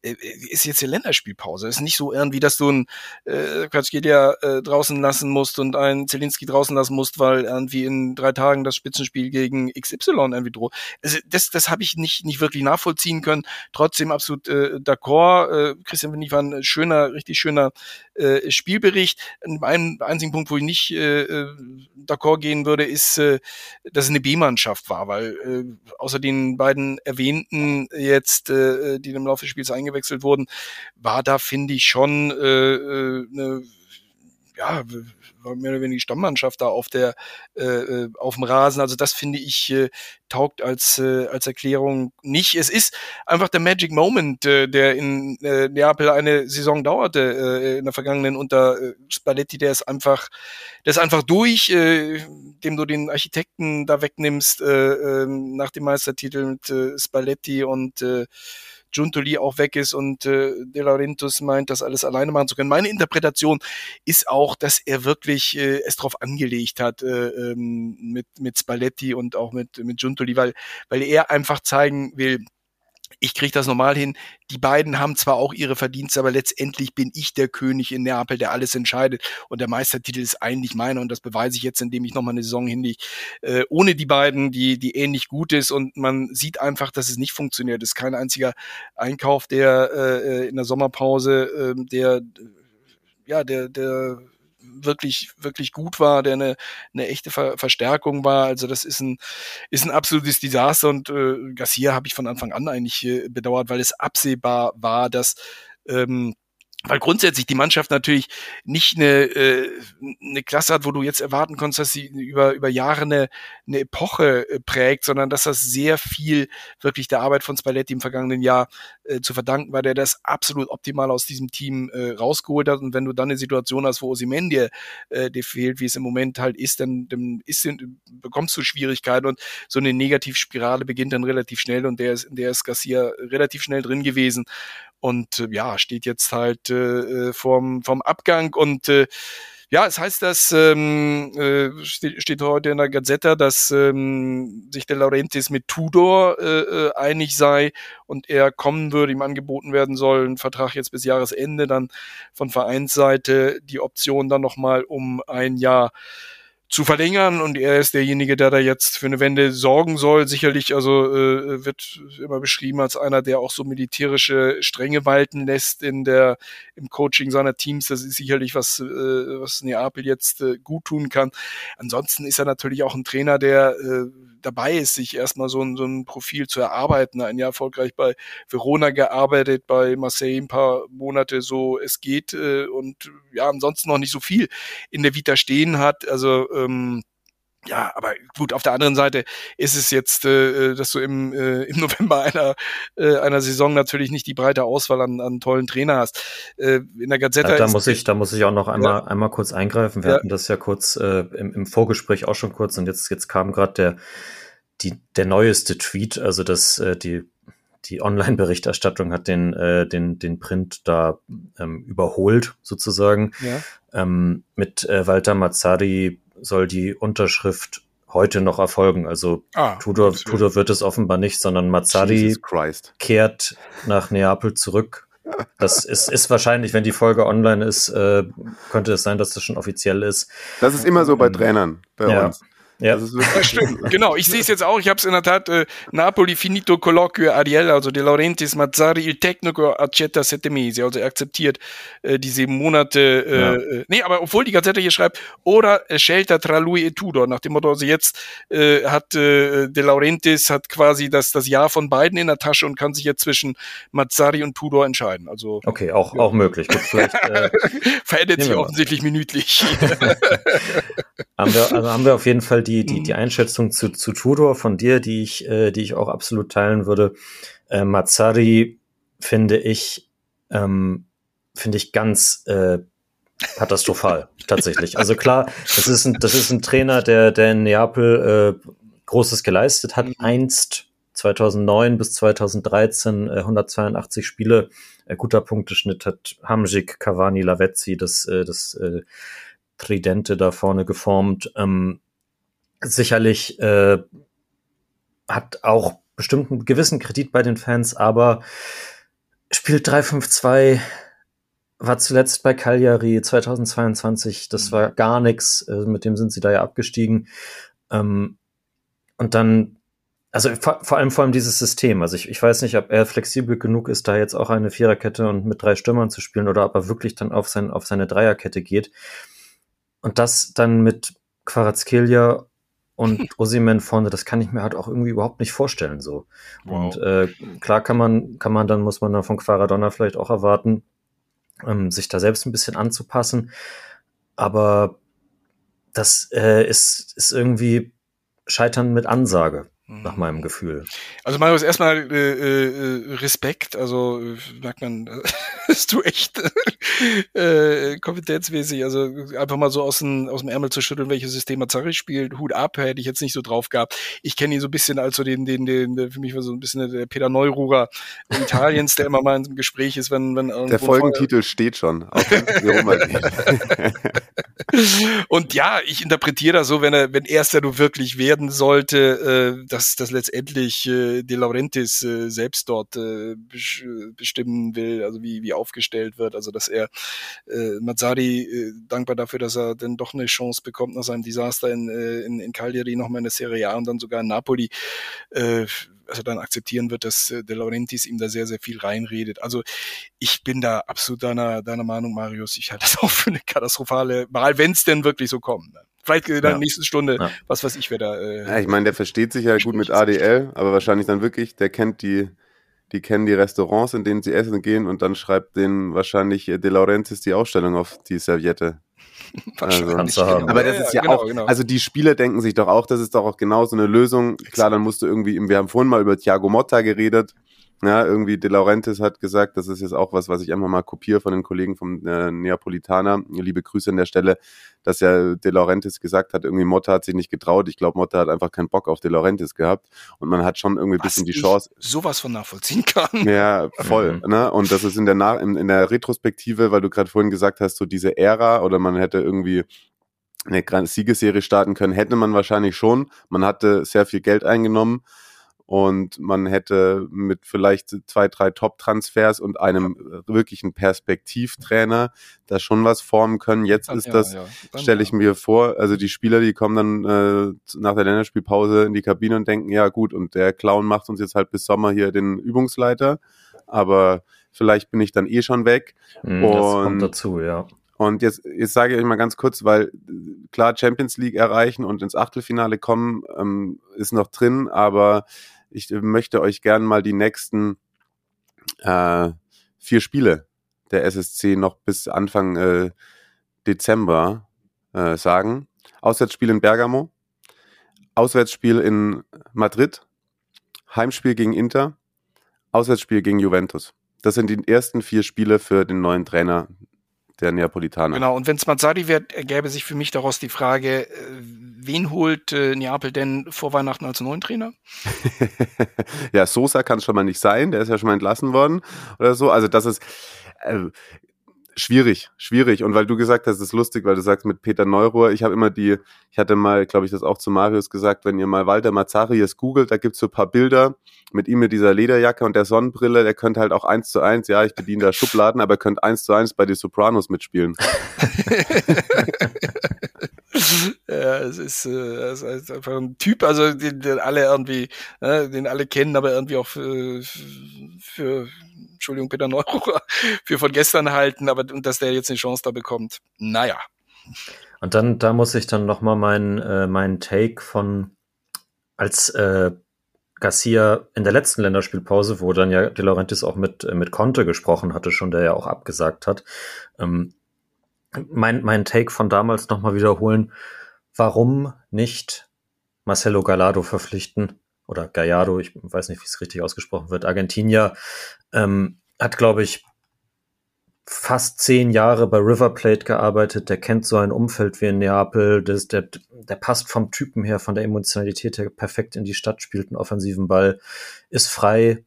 ist jetzt die Länderspielpause. Ist nicht so irgendwie, dass du einen äh, Quatschgedia äh, draußen lassen musst und einen Zelinski draußen lassen musst, weil irgendwie in drei Tagen das Spitzenspiel gegen XY irgendwie droht. Also das, das habe ich nicht, nicht wirklich nachvollziehen können. Trotzdem absolut äh, d'accord. Äh, Christian ich war ein schöner, richtig schöner äh, Spielbericht. Ein einzigen Punkt, wo ich nicht äh, äh, d'accord gehen würde, ist, äh, dass es eine B-Mannschaft war, weil äh, außer den beiden erwähnten jetzt, äh, die im Laufe des Spiels eingewechselt wurden, war da, finde ich, schon äh, äh eine ja, mehr oder weniger die Stammmannschaft da auf der äh, äh, auf dem Rasen. Also das finde ich äh, taugt als äh, als Erklärung nicht. Es ist einfach der Magic Moment, äh, der in äh, Neapel eine Saison dauerte äh, in der vergangenen unter äh, Spalletti. Der ist einfach, der ist einfach durch, äh, dem du den Architekten da wegnimmst äh, äh, nach dem Meistertitel mit äh, Spalletti und äh, Giuntoli auch weg ist und äh, De Laurentiis meint, das alles alleine machen zu können. Meine Interpretation ist auch, dass er wirklich äh, es darauf angelegt hat äh, ähm, mit, mit Spalletti und auch mit, mit Giuntoli, weil, weil er einfach zeigen will, ich kriege das normal hin. Die beiden haben zwar auch ihre Verdienste, aber letztendlich bin ich der König in Neapel, der alles entscheidet. Und der Meistertitel ist eigentlich meiner und das beweise ich jetzt, indem ich nochmal eine Saison hinlege. Äh, ohne die beiden, die, die ähnlich gut ist und man sieht einfach, dass es nicht funktioniert. Es ist kein einziger Einkauf, der äh, in der Sommerpause, äh, der ja, der, der wirklich, wirklich gut war, der eine, eine echte Ver Verstärkung war. Also das ist ein, ist ein absolutes Desaster und äh, Garcia habe ich von Anfang an eigentlich äh, bedauert, weil es absehbar war, dass ähm, weil grundsätzlich die Mannschaft natürlich nicht eine, äh, eine Klasse hat, wo du jetzt erwarten konntest, dass sie über, über Jahre eine, eine Epoche äh, prägt, sondern dass das sehr viel wirklich der Arbeit von Spalletti im vergangenen Jahr äh, zu verdanken war, der das absolut optimal aus diesem Team äh, rausgeholt hat. Und wenn du dann eine Situation hast, wo Osimen dir, äh, dir fehlt, wie es im Moment halt ist, dann, dann ist, bekommst du Schwierigkeiten und so eine Negativspirale beginnt dann relativ schnell und der ist, der ist Garcia relativ schnell drin gewesen und äh, ja, steht jetzt halt äh, äh, vorm, vorm Abgang. Und äh, ja, es heißt, dass ähm, äh, steht, heute in der Gazetta, dass ähm, sich der Laurentis mit Tudor äh, äh, einig sei und er kommen würde, ihm angeboten werden soll, ein Vertrag jetzt bis Jahresende, dann von Vereinsseite. Die Option dann nochmal um ein Jahr zu verlängern und er ist derjenige, der da jetzt für eine Wende sorgen soll. Sicherlich, also äh, wird immer beschrieben als einer, der auch so militärische Stränge walten lässt in der im Coaching seiner Teams. Das ist sicherlich was, äh, was Neapel jetzt äh, gut tun kann. Ansonsten ist er natürlich auch ein Trainer, der äh, dabei ist, sich erstmal so ein, so ein Profil zu erarbeiten. Ein Jahr erfolgreich bei Verona gearbeitet, bei Marseille ein paar Monate so es geht äh, und ja, ansonsten noch nicht so viel in der Vita stehen hat. Also ähm, ja, aber gut, auf der anderen Seite ist es jetzt, äh, dass du im, äh, im November einer, äh, einer Saison natürlich nicht die breite Auswahl an, an tollen Trainer hast. Äh, in der Gazette. Ja, da muss ich, da muss ich auch noch einmal, ja. einmal kurz eingreifen. Wir ja. hatten das ja kurz äh, im, im Vorgespräch auch schon kurz und jetzt, jetzt kam gerade der, die, der neueste Tweet, also das, äh, die, die Online-Berichterstattung hat den, äh, den, den Print da ähm, überholt, sozusagen. Ja. Ähm, mit äh, Walter Mazzari soll die Unterschrift heute noch erfolgen. Also ah, Tudor, Tudor wird es offenbar nicht, sondern Mazzari kehrt nach Neapel zurück. Das ist, ist wahrscheinlich, wenn die Folge online ist, äh, könnte es sein, dass das schon offiziell ist. Das ist immer so bei ähm, Trainern bei ja. uns. Ja, das das stimmt. genau, ich sehe es jetzt auch. Ich habe es in der Tat äh, Napoli finito colloquio Ariel, also De Laurentiis Mazzari il tecnico accetta sette mesi, also er akzeptiert äh, die sieben Monate. Äh, ja. äh, nee, aber obwohl die Gazette hier schreibt, ora scelta tra lui e Tudor, nach dem Motto, also jetzt äh, hat äh, De Laurentiis hat quasi das das Jahr von beiden in der Tasche und kann sich jetzt zwischen Mazzari und Tudor entscheiden. Also okay, auch ja. auch möglich. Gut, vielleicht, äh, Verändert sich offensichtlich minütlich. haben wir also haben wir auf jeden Fall die, die, die mhm. Einschätzung zu, zu Tudor von dir, die ich, äh, die ich auch absolut teilen würde. Äh, Mazzari finde ich, ähm, finde ich ganz äh, katastrophal, tatsächlich. Also klar, das ist ein, das ist ein Trainer, der, der in Neapel äh, Großes geleistet hat, mhm. einst 2009 bis 2013 äh, 182 Spiele, äh, guter Punkteschnitt hat Hamzik, Cavani, Lavezzi, das, äh, das äh, Tridente da vorne geformt. Ähm, sicherlich äh, hat auch bestimmt einen gewissen Kredit bei den Fans, aber spielt 3-5-2, war zuletzt bei Cagliari 2022, das war gar nichts, äh, mit dem sind sie da ja abgestiegen. Ähm, und dann, also vor, vor, allem vor allem dieses System, also ich, ich weiß nicht, ob er flexibel genug ist, da jetzt auch eine Viererkette und mit drei Stürmern zu spielen oder ob er wirklich dann auf, sein, auf seine Dreierkette geht. Und das dann mit Quarazkelia und Osimen vorne, das kann ich mir halt auch irgendwie überhaupt nicht vorstellen so. Wow. Und äh, klar kann man, kann man dann, muss man dann von Quaradonna vielleicht auch erwarten, ähm, sich da selbst ein bisschen anzupassen. Aber das äh, ist, ist irgendwie Scheitern mit Ansage nach mhm. meinem Gefühl. Also Marius, erstmal äh, äh, Respekt, also merkt man, bist du echt äh, kompetenzmäßig, also einfach mal so aus dem, aus dem Ärmel zu schütteln, welches System Mazzari spielt, Hut ab, hätte ich jetzt nicht so drauf gehabt. Ich kenne ihn so ein bisschen als so den, den, den, den, für mich war so ein bisschen der Peter Neururer Italiens, der immer mal in einem Gespräch ist, wenn, wenn Der Folgentitel steht schon, auch Und ja, ich interpretiere das so, wenn er, wenn er es ja nur wirklich werden sollte, äh, dass, dass letztendlich äh, De Laurentiis äh, selbst dort äh, bestimmen will, also wie, wie aufgestellt wird, also dass er äh, Mazzari äh, dankbar dafür, dass er dann doch eine Chance bekommt nach seinem Desaster in, äh, in, in Cagliari nochmal in der Serie A und dann sogar in Napoli, äh, also dann akzeptieren wird, dass äh, De Laurentiis ihm da sehr, sehr viel reinredet. Also ich bin da absolut deiner, deiner Meinung, Marius. Ich halte das auch für eine katastrophale Wahl, wenn es denn wirklich so kommt. Ne? Vielleicht in der ja. nächsten Stunde, ja. was weiß ich, wer da. Äh, ja, ich meine, der versteht sich ja gut mit ADL, aber wahrscheinlich dann wirklich, der kennt die, die kennen die Restaurants, in denen sie essen gehen und dann schreibt denen wahrscheinlich De Laurentiis die Ausstellung auf die Serviette. Also, aber das ist ja, genau, auch, genau. also die Spieler denken sich doch auch, das ist doch auch genau so eine Lösung. Klar, dann musst du irgendwie, wir haben vorhin mal über Thiago Motta geredet, Ja, irgendwie De Laurentiis hat gesagt, das ist jetzt auch was, was ich einfach mal kopiere von den Kollegen vom äh, Neapolitaner. Liebe Grüße an der Stelle, dass ja De Laurentiis gesagt hat, irgendwie Motta hat sich nicht getraut. Ich glaube, Motta hat einfach keinen Bock auf De Laurentiis gehabt. Und man hat schon irgendwie ein bisschen die Chance. Sowas von nachvollziehen kann. Ja, voll. Mhm. Ne? Und das ist in der, Nach in, in der Retrospektive, weil du gerade vorhin gesagt hast, so diese Ära oder man hätte irgendwie eine Siegesserie starten können, hätte man wahrscheinlich schon. Man hatte sehr viel Geld eingenommen und man hätte mit vielleicht zwei, drei Top-Transfers und einem wirklichen Perspektivtrainer da schon was formen können. Jetzt ist das, ja, stelle ich ja. mir vor, also die Spieler, die kommen dann äh, nach der Länderspielpause in die Kabine und denken, ja gut, und der Clown macht uns jetzt halt bis Sommer hier den Übungsleiter, aber vielleicht bin ich dann eh schon weg. Mm, das kommt dazu, ja. Und jetzt, jetzt sage ich euch mal ganz kurz, weil klar Champions League erreichen und ins Achtelfinale kommen ähm, ist noch drin, aber ich möchte euch gern mal die nächsten äh, vier Spiele der SSC noch bis Anfang äh, Dezember äh, sagen. Auswärtsspiel in Bergamo, Auswärtsspiel in Madrid, Heimspiel gegen Inter, Auswärtsspiel gegen Juventus. Das sind die ersten vier Spiele für den neuen Trainer der Neapolitaner. Genau, und wenn es Mazzari wird, ergäbe sich für mich daraus die Frage, äh, wen holt äh, Neapel denn vor Weihnachten als neuen Trainer? ja, Sosa kann es schon mal nicht sein, der ist ja schon mal entlassen worden oder so. Also das ist, äh, schwierig, schwierig. Und weil du gesagt hast, es ist lustig, weil du sagst mit Peter Neuruhr, ich habe immer die, ich hatte mal, glaube ich, das auch zu Marius gesagt, wenn ihr mal Walter Mazzarius googelt, da gibt's so ein paar Bilder mit ihm mit dieser Lederjacke und der Sonnenbrille, der könnte halt auch eins zu eins, ja, ich bediene da Schubladen, aber könnte eins zu eins bei die Sopranos mitspielen. ja, es ist, äh, es ist einfach ein Typ, also den, den alle irgendwie, äh, den alle kennen, aber irgendwie auch für, für Entschuldigung, Peter Neururer, für von gestern halten, aber dass der jetzt eine Chance da bekommt, naja. Und dann, da muss ich dann nochmal meinen äh, mein Take von, als äh, Garcia in der letzten Länderspielpause, wo dann ja De Laurentiis auch mit, äh, mit Conte gesprochen hatte, schon der ja auch abgesagt hat, ähm, mein, mein Take von damals nochmal wiederholen. Warum nicht Marcelo Gallardo verpflichten? Oder Gallardo, ich weiß nicht, wie es richtig ausgesprochen wird. Argentinier ähm, hat, glaube ich, fast zehn Jahre bei River Plate gearbeitet. Der kennt so ein Umfeld wie in Neapel. Das, der, der passt vom Typen her, von der Emotionalität her perfekt in die Stadt, spielt einen offensiven Ball, ist frei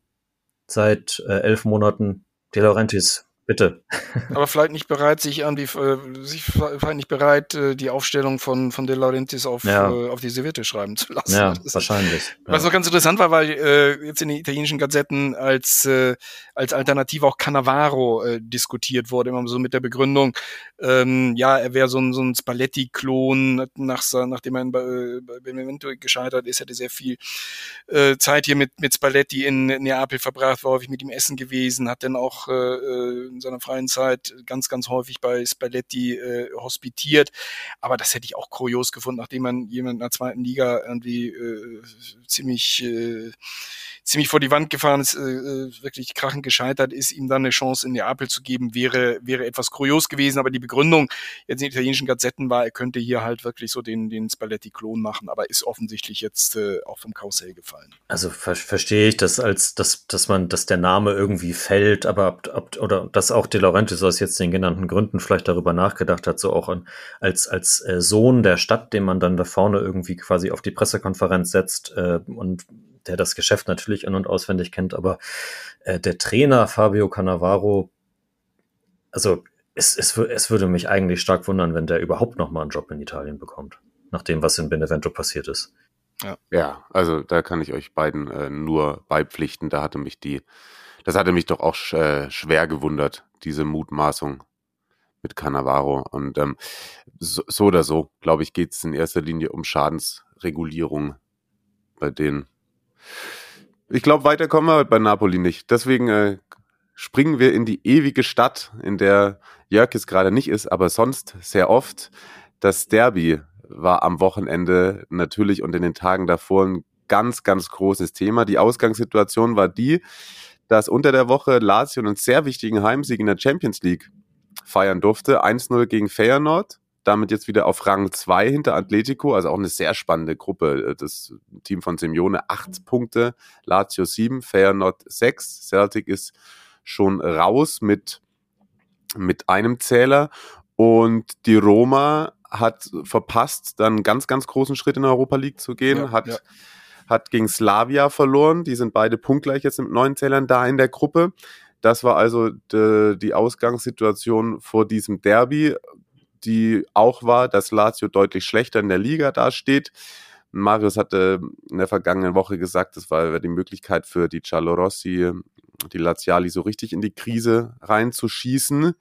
seit äh, elf Monaten. De Laurentiis Bitte. Aber vielleicht nicht bereit, sich irgendwie, äh, sich vielleicht nicht bereit, äh, die Aufstellung von, von De Laurentiis auf, ja. äh, auf die Serviette schreiben zu lassen. Ja, das wahrscheinlich. Was ja. noch ganz interessant war, weil äh, jetzt in den italienischen Gazetten als, äh, als Alternative auch Cannavaro äh, diskutiert wurde, immer so mit der Begründung, ähm, ja, er wäre so ein, so ein Spalletti-Klon, nach, nachdem er in, äh, bei Benevento gescheitert ist, hätte sehr viel äh, Zeit hier mit, mit Spalletti in Neapel verbracht, war häufig mit ihm essen gewesen, hat dann auch äh in seiner freien Zeit ganz, ganz häufig bei Spalletti äh, hospitiert. Aber das hätte ich auch kurios gefunden, nachdem man jemand in der zweiten Liga irgendwie äh, ziemlich äh, ziemlich vor die Wand gefahren ist, äh, äh, wirklich krachend gescheitert ist, ihm dann eine Chance in Neapel zu geben, wäre, wäre etwas kurios gewesen. Aber die Begründung jetzt in den italienischen Gazetten war, er könnte hier halt wirklich so den, den Spalletti-Klon machen, aber ist offensichtlich jetzt äh, auch vom Karussell gefallen. Also ver verstehe ich das als, dass, dass man, dass der Name irgendwie fällt, aber ab, ab, oder dass auch De Laurentiis aus jetzt den genannten Gründen vielleicht darüber nachgedacht hat, so auch an, als, als äh, Sohn der Stadt, den man dann da vorne irgendwie quasi auf die Pressekonferenz setzt äh, und der das Geschäft natürlich in- und auswendig kennt, aber äh, der Trainer Fabio Cannavaro, also es, es, es würde mich eigentlich stark wundern, wenn der überhaupt noch mal einen Job in Italien bekommt, nach dem, was in Benevento passiert ist. Ja, ja also da kann ich euch beiden äh, nur beipflichten. Da hatte mich die, das hatte mich doch auch äh, schwer gewundert, diese Mutmaßung mit Cannavaro. Und ähm, so, so oder so, glaube ich, geht es in erster Linie um Schadensregulierung bei denen. Ich glaube, weiter kommen wir bei Napoli nicht. Deswegen äh, springen wir in die ewige Stadt, in der Jörg gerade nicht ist, aber sonst sehr oft. Das Derby war am Wochenende natürlich und in den Tagen davor ein ganz, ganz großes Thema. Die Ausgangssituation war die, dass unter der Woche Lazio einen sehr wichtigen Heimsieg in der Champions League feiern durfte. 1-0 gegen Feyenoord. damit jetzt wieder auf Rang 2 hinter Atletico, also auch eine sehr spannende Gruppe. Das Team von Simeone 8 Punkte, Lazio 7, Feyenoord 6, Celtic ist schon raus mit, mit einem Zähler und die Roma hat verpasst, dann einen ganz, ganz großen Schritt in der Europa League zu gehen, ja, hat, ja. Hat gegen Slavia verloren, die sind beide punktgleich jetzt mit neun Zählern da in der Gruppe. Das war also de, die Ausgangssituation vor diesem Derby die auch war, dass Lazio deutlich schlechter in der Liga dasteht. Marius hatte in der vergangenen Woche gesagt, das war die Möglichkeit für die Giallorossi, die Laziali so richtig in die Krise reinzuschießen.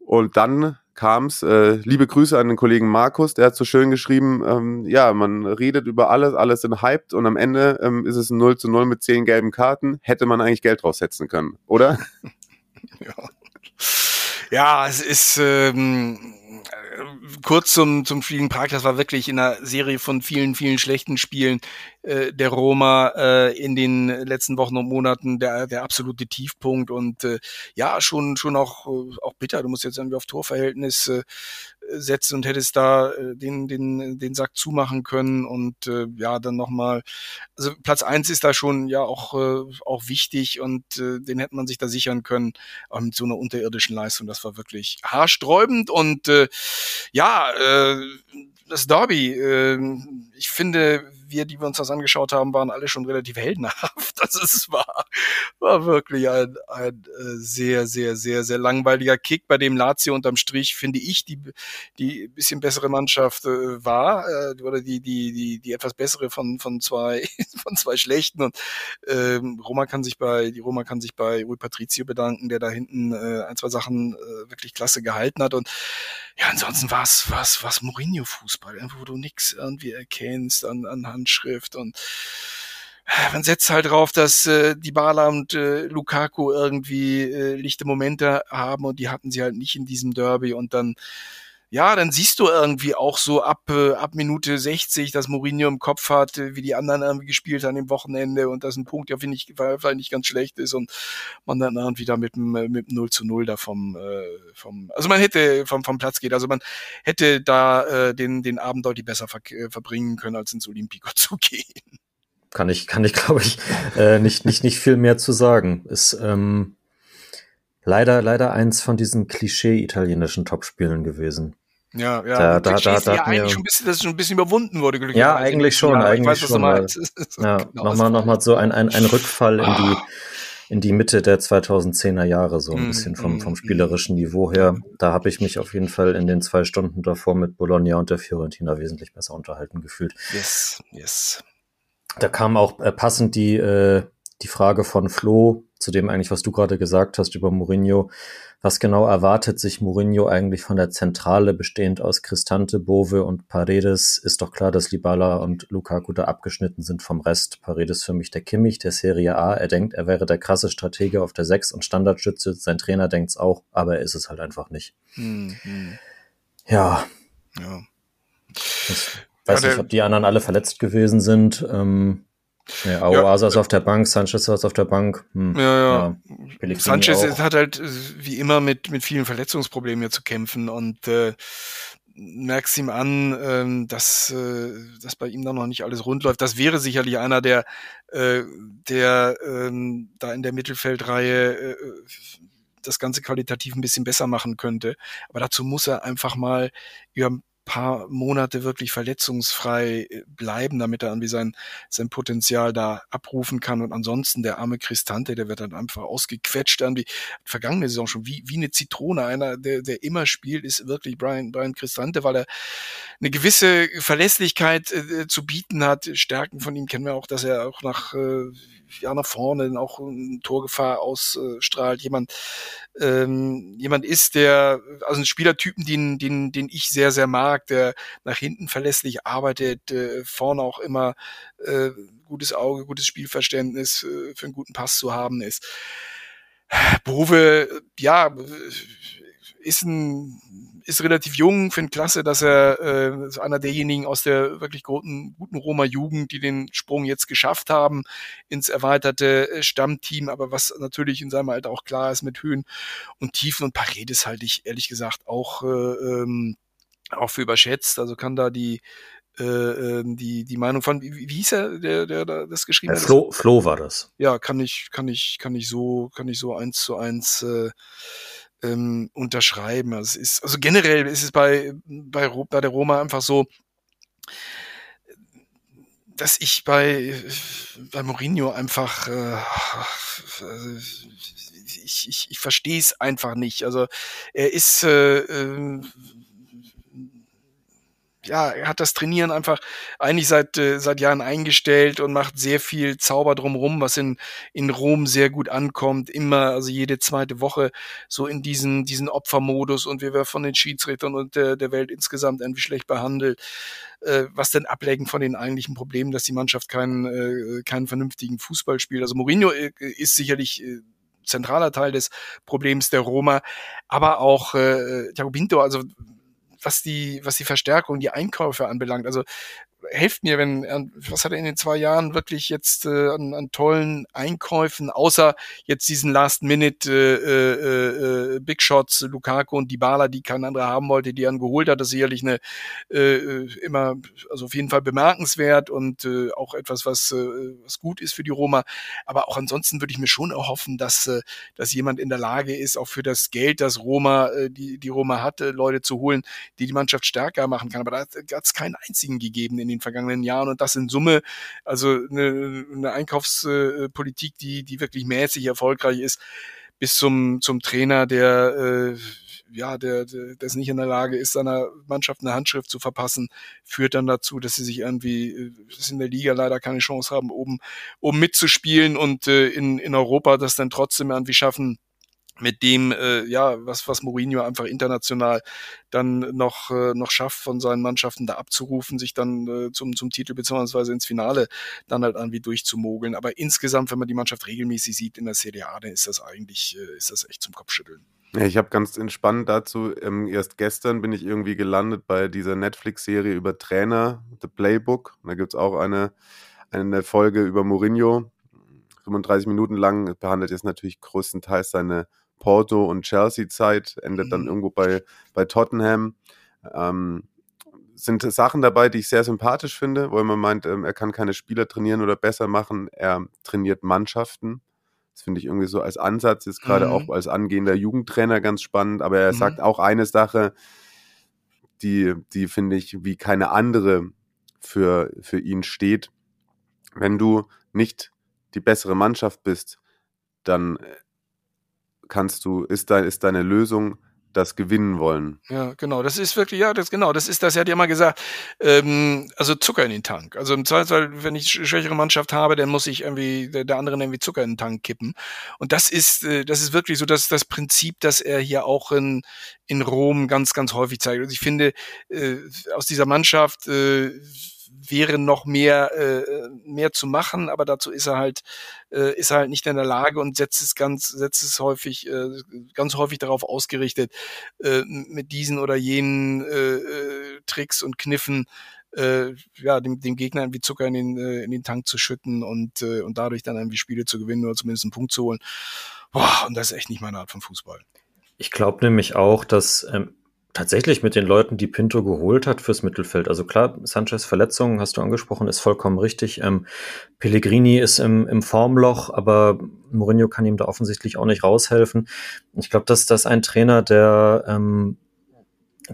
Und dann kam es, äh, liebe Grüße an den Kollegen Markus, der hat so schön geschrieben, ähm, ja, man redet über alles, alles sind hyped und am Ende ähm, ist es ein 0 zu 0 mit 10 gelben Karten. Hätte man eigentlich Geld draufsetzen können, oder? ja. ja, es ist ähm, kurz zum, zum in Prag, das war wirklich in einer Serie von vielen, vielen schlechten Spielen äh, der Roma äh, in den letzten Wochen und Monaten der, der absolute Tiefpunkt und äh, ja, schon, schon auch, äh, auch bitter. Du musst jetzt irgendwie auf Torverhältnis äh, setzen und hättest da äh, den, den, den Sack zumachen können und äh, ja, dann nochmal, also Platz eins ist da schon ja auch, äh, auch wichtig und äh, den hätte man sich da sichern können, aber mit so einer unterirdischen Leistung, das war wirklich haarsträubend und äh, ja, äh, das Derby, äh, ich finde, wir, die wir uns das angeschaut haben, waren alle schon relativ heldenhaft. Also es war, war wirklich ein, ein äh, sehr, sehr, sehr, sehr langweiliger Kick, bei dem Lazio unterm Strich, finde ich, die, die bisschen bessere Mannschaft äh, war, äh, oder die, die, die, die etwas bessere von, von zwei, von zwei schlechten. Und ähm, Roma kann sich bei, die Roma kann sich bei Rui Patrizio bedanken, der da hinten äh, ein, zwei Sachen äh, wirklich klasse gehalten hat. Und ja, ansonsten war es was, was Mourinho-Fußball, wo du nichts irgendwie erkennst an, an Handschrift und äh, man setzt halt drauf, dass äh, die Bala und äh, Lukaku irgendwie äh, lichte Momente haben und die hatten sie halt nicht in diesem Derby und dann ja, dann siehst du irgendwie auch so ab, äh, ab Minute 60, dass Mourinho im Kopf hat, äh, wie die anderen irgendwie gespielt haben im Wochenende und das ein Punkt, der finde ich vielleicht nicht ganz schlecht ist und man dann irgendwie da mit äh, mit dem 0 zu 0 da vom, äh, vom, also man hätte vom, vom Platz geht, also man hätte da äh, den, den Abend deutlich besser ver äh, verbringen können, als ins Olympico zu gehen. Kann ich, kann ich, glaube ich, äh, nicht, nicht, nicht viel mehr zu sagen. Ist, ähm, leider, leider eins von diesen Klischee-italienischen Topspielen gewesen. Ja, ja. Da, da, da, da ja eigentlich schon ein bisschen, das schon ein bisschen überwunden wurde, glücklicherweise. Ja, eigentlich schon, ja, eigentlich weiß, schon. Mal, ja, genau nochmal, nochmal so ein, ein, ein Rückfall in die, in die Mitte der 2010er Jahre, so ein mm, bisschen vom, vom mm, spielerischen Niveau her. Da habe ich mich auf jeden Fall in den zwei Stunden davor mit Bologna und der Fiorentina wesentlich besser unterhalten gefühlt. Yes, yes. Da kam auch äh, passend die, äh, die Frage von Flo, zu dem eigentlich, was du gerade gesagt hast über Mourinho. Was genau erwartet sich Mourinho eigentlich von der Zentrale, bestehend aus Cristante, Bove und Paredes? Ist doch klar, dass Libala und Lukaku da abgeschnitten sind vom Rest. Paredes für mich der Kimmich der Serie A. Er denkt, er wäre der krasse Stratege auf der Sechs und Standardschütze. Sein Trainer denkt's auch, aber er ist es halt einfach nicht. Mhm. Ja. Ja. Ich weiß ja, nicht, ob die anderen alle verletzt gewesen sind. Ähm, ja, Aouasa ja, ist auf der Bank, Sanchez ist auf der Bank. Hm. Ja, ja. ja Sanchez auch. hat halt äh, wie immer mit, mit vielen Verletzungsproblemen hier zu kämpfen und äh, merkst ihm an, ähm, dass, äh, dass bei ihm da noch nicht alles rund läuft. Das wäre sicherlich einer, der, äh, der ähm, da in der Mittelfeldreihe äh, das Ganze qualitativ ein bisschen besser machen könnte. Aber dazu muss er einfach mal über paar Monate wirklich verletzungsfrei äh, bleiben, damit er irgendwie sein, sein Potenzial da abrufen kann. Und ansonsten der arme Cristante, der wird dann einfach ausgequetscht. Irgendwie vergangene Saison schon wie, wie eine Zitrone. Einer, der, der immer spielt, ist wirklich Brian, Brian Cristante, weil er eine gewisse Verlässlichkeit äh, zu bieten hat. Stärken von ihm kennen wir auch, dass er auch nach, äh, ja, nach vorne auch eine Torgefahr ausstrahlt. Jemand, ähm, jemand ist, der, also ein Spielertypen, den, den, den ich sehr, sehr mag, der nach hinten verlässlich arbeitet, äh, vorne auch immer äh, gutes Auge, gutes Spielverständnis äh, für einen guten Pass zu haben ist. Bove, ja, ist ein ist relativ jung, finde klasse, dass er äh, ist einer derjenigen aus der wirklich guten, guten Roma-Jugend, die den Sprung jetzt geschafft haben ins erweiterte äh, Stammteam, aber was natürlich in seinem Alter auch klar ist mit Höhen und Tiefen und Paredes halte ich ehrlich gesagt auch äh, ähm, auch für überschätzt. Also kann da die äh, ähm, die die Meinung von wie, wie hieß er der der, der das geschrieben hat? Flo, Flo war das. Ja, kann ich kann ich kann ich so kann ich so eins zu eins äh, ähm, unterschreiben. Also, es ist, also generell ist es bei, bei, bei der Roma einfach so, dass ich bei, bei Mourinho einfach äh, ich, ich, ich verstehe es einfach nicht. Also er ist äh, äh, ja, er hat das Trainieren einfach eigentlich seit, äh, seit Jahren eingestellt und macht sehr viel Zauber drumherum, was in, in Rom sehr gut ankommt. Immer, also jede zweite Woche so in diesen, diesen Opfermodus und wir werden von den Schiedsrichtern und der, der Welt insgesamt irgendwie schlecht behandelt. Äh, was denn ablenken von den eigentlichen Problemen, dass die Mannschaft keinen, äh, keinen vernünftigen Fußball spielt. Also Mourinho äh, ist sicherlich äh, zentraler Teil des Problems der Roma, aber auch äh, Thiago Pinto, also was die, was die Verstärkung, die Einkäufe anbelangt. Also helft mir, wenn, was hat er in den zwei Jahren wirklich jetzt äh, an, an tollen Einkäufen, außer jetzt diesen Last-Minute äh, äh, äh, Big Shots, Lukaku und Dybala, die kein anderer haben wollte, die er geholt hat, das ist sicherlich eine äh, äh, immer, also auf jeden Fall bemerkenswert und äh, auch etwas, was, äh, was gut ist für die Roma. Aber auch ansonsten würde ich mir schon erhoffen, dass, äh, dass jemand in der Lage ist, auch für das Geld, das Roma, äh, die, die Roma hatte, Leute zu holen, die die Mannschaft stärker machen kann. Aber da hat es keinen einzigen gegeben in den vergangenen Jahren und das in Summe, also eine, eine Einkaufspolitik, die, die wirklich mäßig erfolgreich ist, bis zum, zum Trainer, der äh, ja, der, der, der ist nicht in der Lage ist, seiner Mannschaft eine Handschrift zu verpassen, führt dann dazu, dass sie sich irgendwie, äh, dass in der Liga leider keine Chance haben, oben, oben mitzuspielen und äh, in, in Europa das dann trotzdem irgendwie schaffen, mit dem, äh, ja, was, was Mourinho einfach international dann noch, äh, noch schafft, von seinen Mannschaften da abzurufen, sich dann äh, zum, zum Titel beziehungsweise ins Finale dann halt irgendwie durchzumogeln. Aber insgesamt, wenn man die Mannschaft regelmäßig sieht in der CDA, dann ist das eigentlich, äh, ist das echt zum Kopfschütteln. Ich habe ganz entspannt dazu, ähm, erst gestern bin ich irgendwie gelandet bei dieser Netflix-Serie über Trainer, The Playbook. Da gibt's auch eine, eine Folge über Mourinho, 35 Minuten lang, behandelt jetzt natürlich größtenteils seine Porto und Chelsea-Zeit, endet dann mhm. irgendwo bei, bei Tottenham. Ähm, sind Sachen dabei, die ich sehr sympathisch finde, weil man meint, ähm, er kann keine Spieler trainieren oder besser machen, er trainiert Mannschaften. Das finde ich irgendwie so als Ansatz, ist gerade mhm. auch als angehender Jugendtrainer ganz spannend, aber er mhm. sagt auch eine Sache, die, die finde ich wie keine andere für, für ihn steht. Wenn du nicht die bessere Mannschaft bist, dann kannst du, ist, dein, ist deine Lösung das gewinnen wollen. Ja, genau. Das ist wirklich, ja, das genau, das ist das, er hat ja mal gesagt, ähm, also Zucker in den Tank. Also im Zweifelsfall, wenn ich schwächere Mannschaft habe, dann muss ich irgendwie der, der anderen irgendwie Zucker in den Tank kippen. Und das ist, äh, das ist wirklich so das, das Prinzip, das er hier auch in, in Rom ganz, ganz häufig zeigt. Also ich finde, äh, aus dieser Mannschaft äh, wäre noch mehr, äh, mehr zu machen, aber dazu ist er halt, äh, ist er halt nicht in der Lage und setzt es ganz, setzt es häufig, äh, ganz häufig darauf ausgerichtet, äh, mit diesen oder jenen äh, äh, Tricks und Kniffen äh, ja, dem, dem Gegner irgendwie Zucker in den, äh, in den Tank zu schütten und, äh, und dadurch dann irgendwie Spiele zu gewinnen oder zumindest einen Punkt zu holen. Boah, und das ist echt nicht meine Art von Fußball. Ich glaube nämlich auch, dass ähm, tatsächlich mit den Leuten, die Pinto geholt hat fürs Mittelfeld. Also klar, Sanchez Verletzung, hast du angesprochen, ist vollkommen richtig. Ähm, Pellegrini ist im, im Formloch, aber Mourinho kann ihm da offensichtlich auch nicht raushelfen. Ich glaube, dass das ein Trainer, der ähm,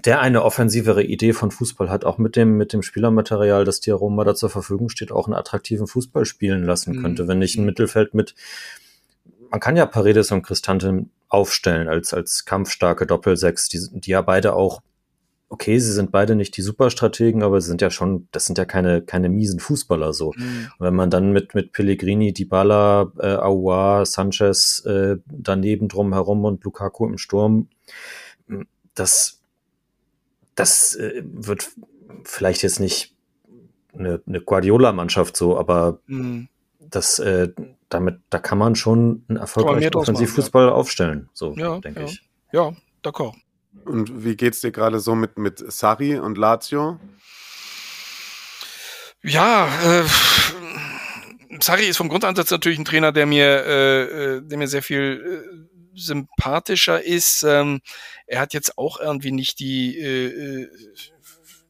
der eine offensivere Idee von Fußball hat, auch mit dem, mit dem Spielermaterial, das dir Roma da zur Verfügung steht, auch einen attraktiven Fußball spielen lassen mhm. könnte. Wenn nicht ein Mittelfeld mit, man kann ja Paredes und Cristante aufstellen als, als kampfstarke Doppelsechs, die, die ja beide auch, okay, sie sind beide nicht die Superstrategen, aber sie sind ja schon, das sind ja keine, keine miesen Fußballer so. Mhm. Und wenn man dann mit, mit Pellegrini, Dybala, äh, Aouar, Sanchez äh, daneben drum herum und Lukaku im Sturm, das, das äh, wird vielleicht jetzt nicht eine, eine Guardiola-Mannschaft so, aber mhm. Das, äh, damit, da kann man schon einen erfolgreichen Offensivfußball ja. aufstellen, so ja, denke ja. ich. Ja, d'accord. Und wie geht's dir gerade so mit, mit Sari und Lazio? Ja, äh, Sari ist vom Grundansatz natürlich ein Trainer, der mir, äh, äh der mir sehr viel, sympathischer ist. Ähm, er hat jetzt auch irgendwie nicht die, äh, äh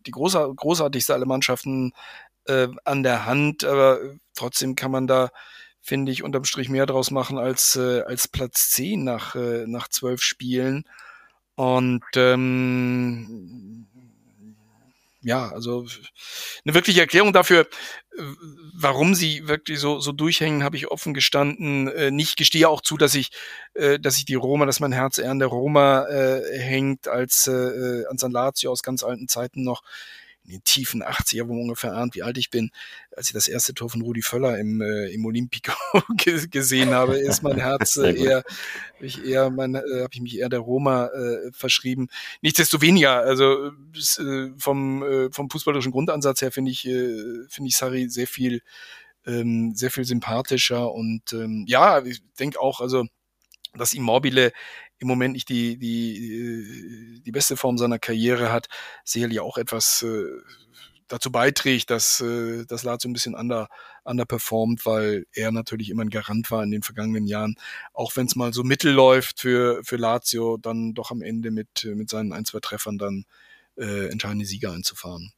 die großer, großartigste aller Mannschaften äh, an der Hand, aber trotzdem kann man da, finde ich, unterm Strich mehr draus machen als, äh, als Platz 10 nach, äh, nach zwölf Spielen. Und ähm, ja, also eine wirkliche Erklärung dafür, warum sie wirklich so, so durchhängen, habe ich offen gestanden. Äh, nicht gestehe auch zu, dass ich, äh, dass ich die Roma, dass mein Herz eher an der Roma äh, hängt als äh, äh an San Lazio aus ganz alten Zeiten noch in den tiefen 80er, wo man ungefähr ahnt, wie alt ich bin, als ich das erste Tor von Rudi Völler im, äh, im Olympico gesehen habe, ist mein Herz äh, eher, ich eher, mein, äh, habe ich mich eher der Roma äh, verschrieben. Nichtsdestoweniger, also äh, vom, äh, vom fußballerischen Grundansatz her finde ich, äh, finde ich Sari sehr viel, ähm, sehr viel sympathischer und ähm, ja, ich denke auch, also dass Immobile im Moment nicht die, die, die beste Form seiner Karriere hat, sicherlich auch etwas äh, dazu beiträgt, dass äh, Lazio ein bisschen under, underperformt, weil er natürlich immer ein Garant war in den vergangenen Jahren. Auch wenn es mal so mittel läuft für, für Lazio, dann doch am Ende mit, mit seinen ein, zwei Treffern dann äh, entscheidende Sieger einzufahren.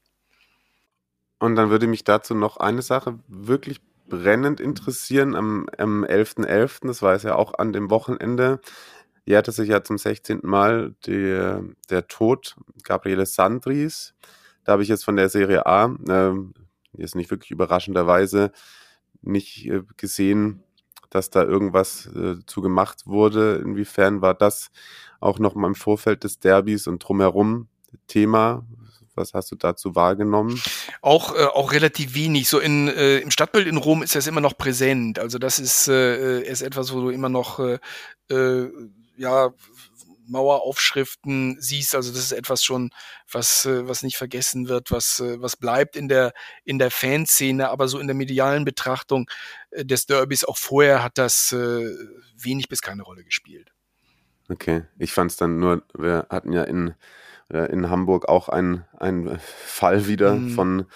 Und dann würde mich dazu noch eine Sache wirklich brennend interessieren. Am, am 11.11., .11., das war es ja auch an dem Wochenende, jährte sich ja zum 16. Mal die, der Tod Gabriele Sandris. Da habe ich jetzt von der Serie A, äh, jetzt nicht wirklich überraschenderweise, nicht äh, gesehen, dass da irgendwas äh, zu gemacht wurde. Inwiefern war das auch noch mal im Vorfeld des Derbys und drumherum Thema? Was hast du dazu wahrgenommen? Auch, äh, auch relativ wenig. So in, äh, im Stadtbild in Rom ist das immer noch präsent. Also das ist, äh, ist etwas, wo du immer noch äh, äh ja, Maueraufschriften siehst. Also das ist etwas schon, was, äh, was nicht vergessen wird, was, äh, was bleibt in der, in der Fanszene, aber so in der medialen Betrachtung äh, des Derbys auch vorher hat das wenig bis keine Rolle gespielt. Okay, ich fand es dann nur, wir hatten ja in, in Hamburg auch einen, einen Fall wieder mhm. von,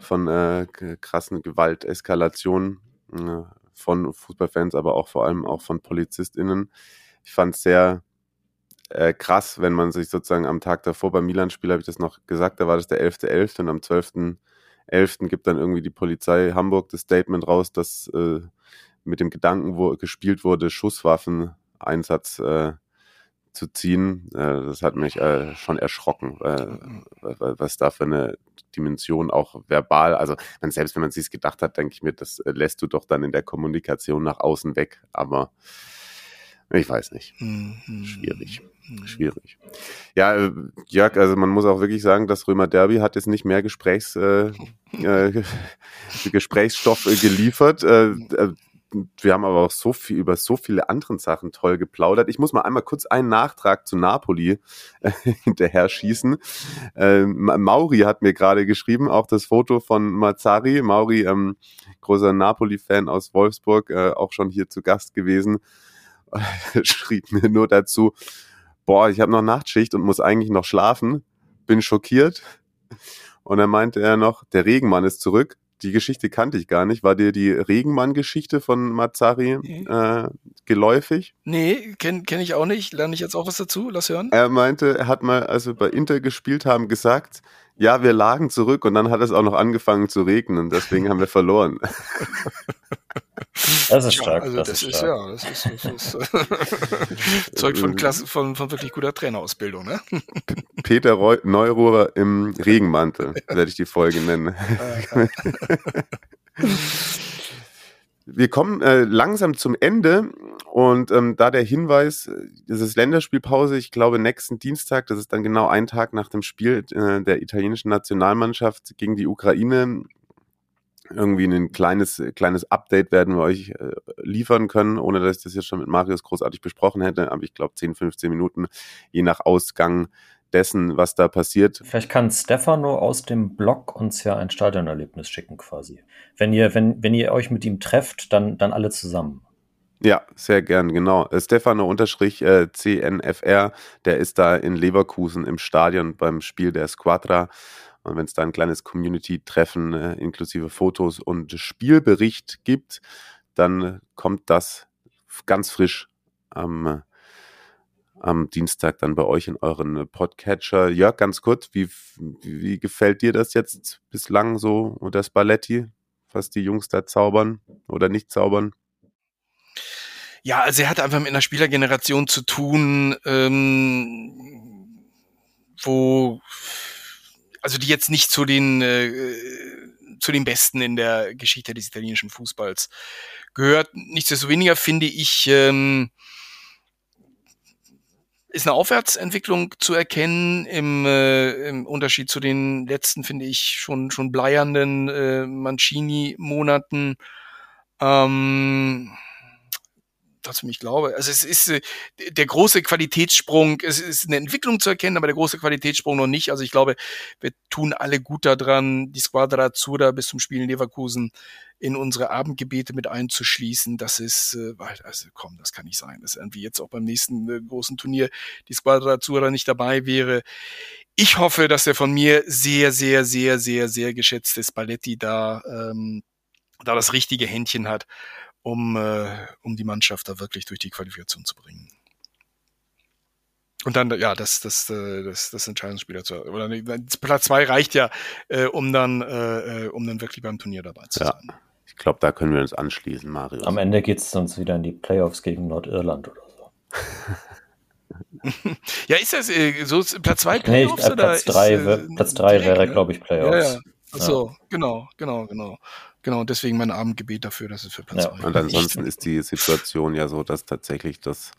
von äh, krassen Gewalteskalationen äh, von Fußballfans, aber auch vor allem auch von PolizistInnen ich fand es sehr äh, krass, wenn man sich sozusagen am Tag davor beim Milan-Spiel, habe ich das noch gesagt, da war das der 11.11. .11. und am 12.11. gibt dann irgendwie die Polizei Hamburg das Statement raus, dass äh, mit dem Gedanken wo gespielt wurde, Schusswaffeneinsatz äh, zu ziehen. Äh, das hat mich äh, schon erschrocken, äh, was da für eine Dimension auch verbal, also man, selbst wenn man sich gedacht hat, denke ich mir, das lässt du doch dann in der Kommunikation nach außen weg, aber ich weiß nicht. Mhm. Schwierig. Mhm. Schwierig. Ja, Jörg, also man muss auch wirklich sagen, das Römer Derby hat jetzt nicht mehr Gesprächs, äh, äh, Gesprächsstoff geliefert. Äh, wir haben aber auch so viel über so viele andere Sachen toll geplaudert. Ich muss mal einmal kurz einen Nachtrag zu Napoli äh, hinterher schießen. Äh, Mauri hat mir gerade geschrieben, auch das Foto von Mazzari. Mauri, ähm, großer Napoli-Fan aus Wolfsburg, äh, auch schon hier zu Gast gewesen. schrieb mir nur dazu, boah, ich habe noch Nachtschicht und muss eigentlich noch schlafen, bin schockiert. Und dann meinte er noch, der Regenmann ist zurück. Die Geschichte kannte ich gar nicht. War dir die Regenmann-Geschichte von Mazzari nee. äh, geläufig? Nee, kenne kenn ich auch nicht. Lerne ich jetzt auch was dazu? Lass hören. Er meinte, er hat mal, als wir bei Inter gespielt haben, gesagt, ja, wir lagen zurück und dann hat es auch noch angefangen zu regnen und deswegen haben wir verloren. Das ist stark. Ja, also das, das ist, stark. ja, das ist, das ist zeugt von, Klasse, von, von wirklich guter Trainerausbildung, ne? Peter Reu Neururer im Regenmantel, werde ich die Folge nennen. Wir kommen äh, langsam zum Ende und ähm, da der Hinweis, das ist Länderspielpause, ich glaube nächsten Dienstag, das ist dann genau ein Tag nach dem Spiel äh, der italienischen Nationalmannschaft gegen die Ukraine, irgendwie ein kleines, kleines Update werden wir euch äh, liefern können, ohne dass ich das jetzt schon mit Marius großartig besprochen hätte. Aber ich glaube 10, 15 Minuten, je nach Ausgang dessen, was da passiert. Vielleicht kann Stefano aus dem Blog uns ja ein Stadionerlebnis schicken quasi. Wenn ihr, wenn, wenn ihr euch mit ihm trefft, dann, dann alle zusammen. Ja, sehr gern, genau. Äh, Stefano unterstrich äh, CNFR, der ist da in Leverkusen im Stadion beim Spiel der Squadra und wenn es da ein kleines Community-Treffen äh, inklusive Fotos und Spielbericht gibt, dann kommt das ganz frisch am am Dienstag dann bei euch in euren Podcatcher. Jörg, ganz kurz, wie, wie gefällt dir das jetzt bislang so unter Spalletti, was die Jungs da zaubern oder nicht zaubern? Ja, also er hat einfach mit einer Spielergeneration zu tun, ähm, wo, also die jetzt nicht zu den, äh, zu den Besten in der Geschichte des italienischen Fußballs gehört. Nichtsdestoweniger finde ich, ähm, ist eine Aufwärtsentwicklung zu erkennen im, äh, im Unterschied zu den letzten, finde ich, schon, schon bleiernden äh, Mancini-Monaten. Ähm, trotzdem ich glaube, also es ist äh, der große Qualitätssprung, es ist eine Entwicklung zu erkennen, aber der große Qualitätssprung noch nicht. Also ich glaube, wir tun alle gut daran, die Squadra Azzurra bis zum Spiel in Leverkusen in unsere Abendgebete mit einzuschließen. Das ist, äh, also komm, das kann nicht sein, dass irgendwie jetzt auch beim nächsten äh, großen Turnier die Squadra Azzurra nicht dabei wäre. Ich hoffe, dass der von mir sehr, sehr, sehr, sehr, sehr geschätzte Spalletti da, ähm, da das richtige Händchen hat um, äh, um die Mannschaft da wirklich durch die Qualifikation zu bringen. Und dann, ja, das, das, äh, das, das Entscheidungsspieler zu, oder Platz zwei reicht ja, äh, um dann, äh, um dann wirklich beim Turnier dabei zu ja. sein. Ich glaube, da können wir uns anschließen, Mario. Am Ende geht es sonst wieder in die Playoffs gegen Nordirland oder so. ja, ist das äh, so Platz zwei Playoffs nee, ich, Platz drei, ist, Platz drei wäre, ne? glaube ich, Playoffs. Ja, ja. Ach so, ja. genau, genau, genau. Genau, deswegen mein Abendgebet dafür, dass es für Platz ja. Und ansonsten ist die Situation ja so, dass tatsächlich das,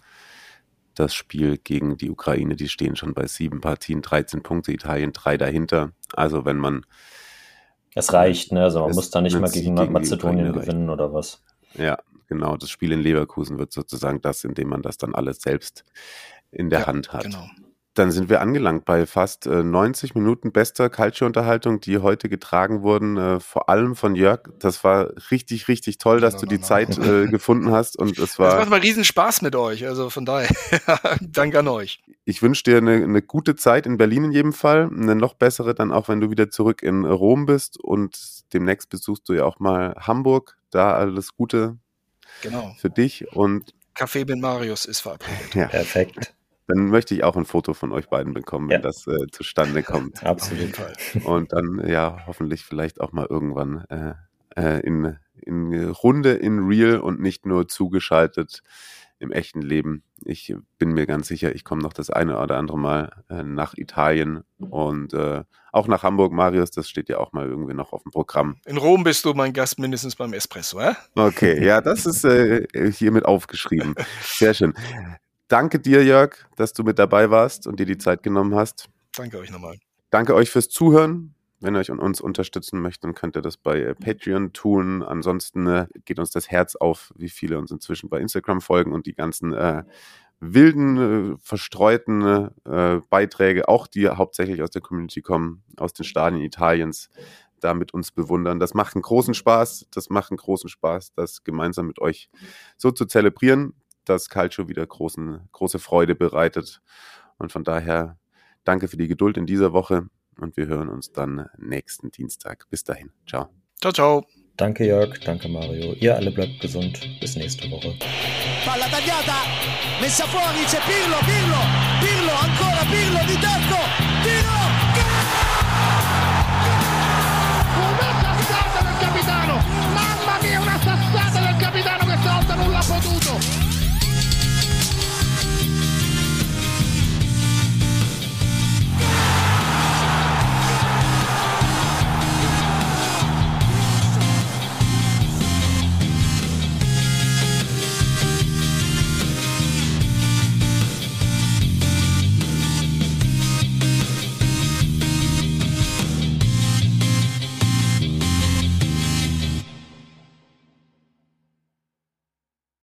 das Spiel gegen die Ukraine, die stehen schon bei sieben Partien, 13 Punkte, Italien drei dahinter. Also wenn man. Es reicht, ne? Also man muss da nicht mal gegen Nordmazedonien gewinnen oder was. Ja, genau. Das Spiel in Leverkusen wird sozusagen das, indem man das dann alles selbst in der ja, Hand hat. Genau. Dann sind wir angelangt bei fast äh, 90 Minuten bester Calcio-Unterhaltung, die heute getragen wurden, äh, vor allem von Jörg. Das war richtig, richtig toll, dass no, no, du die no, Zeit äh, gefunden hast und es war. Es macht mal riesen Spaß mit euch, also von daher, danke an euch. Ich wünsche dir eine, eine gute Zeit in Berlin in jedem Fall, eine noch bessere dann auch, wenn du wieder zurück in Rom bist und demnächst besuchst du ja auch mal Hamburg. Da alles Gute genau. für dich und Café mit Marius ist verabredet. Ja. Perfekt. Dann möchte ich auch ein Foto von euch beiden bekommen, wenn ja. das äh, zustande kommt. Absolut. Und dann ja hoffentlich vielleicht auch mal irgendwann äh, äh, in, in Runde, in Real und nicht nur zugeschaltet im echten Leben. Ich bin mir ganz sicher, ich komme noch das eine oder andere Mal äh, nach Italien und äh, auch nach Hamburg, Marius, das steht ja auch mal irgendwie noch auf dem Programm. In Rom bist du mein Gast mindestens beim Espresso, äh? Okay, ja, das ist äh, hiermit aufgeschrieben. Sehr schön. Danke dir, Jörg, dass du mit dabei warst und dir die Zeit genommen hast. Danke euch nochmal. Danke euch fürs Zuhören. Wenn ihr euch und uns unterstützen möchtet, dann könnt ihr das bei äh, Patreon tun. Ansonsten äh, geht uns das Herz auf, wie viele uns inzwischen bei Instagram folgen und die ganzen äh, wilden, äh, verstreuten äh, Beiträge, auch die hauptsächlich aus der Community kommen, aus den Stadien Italiens, da mit uns bewundern. Das macht einen großen Spaß. Das macht einen großen Spaß, das gemeinsam mit euch so zu zelebrieren das Calcio wieder großen, große Freude bereitet. Und von daher danke für die Geduld in dieser Woche und wir hören uns dann nächsten Dienstag. Bis dahin. Ciao. Ciao, ciao. Danke Jörg, danke Mario. Ihr alle bleibt gesund. Bis nächste Woche. Palla tagliata, messa fuori, c'è Pirlo, Pirlo, Pirlo, ancora Pirlo di tacco!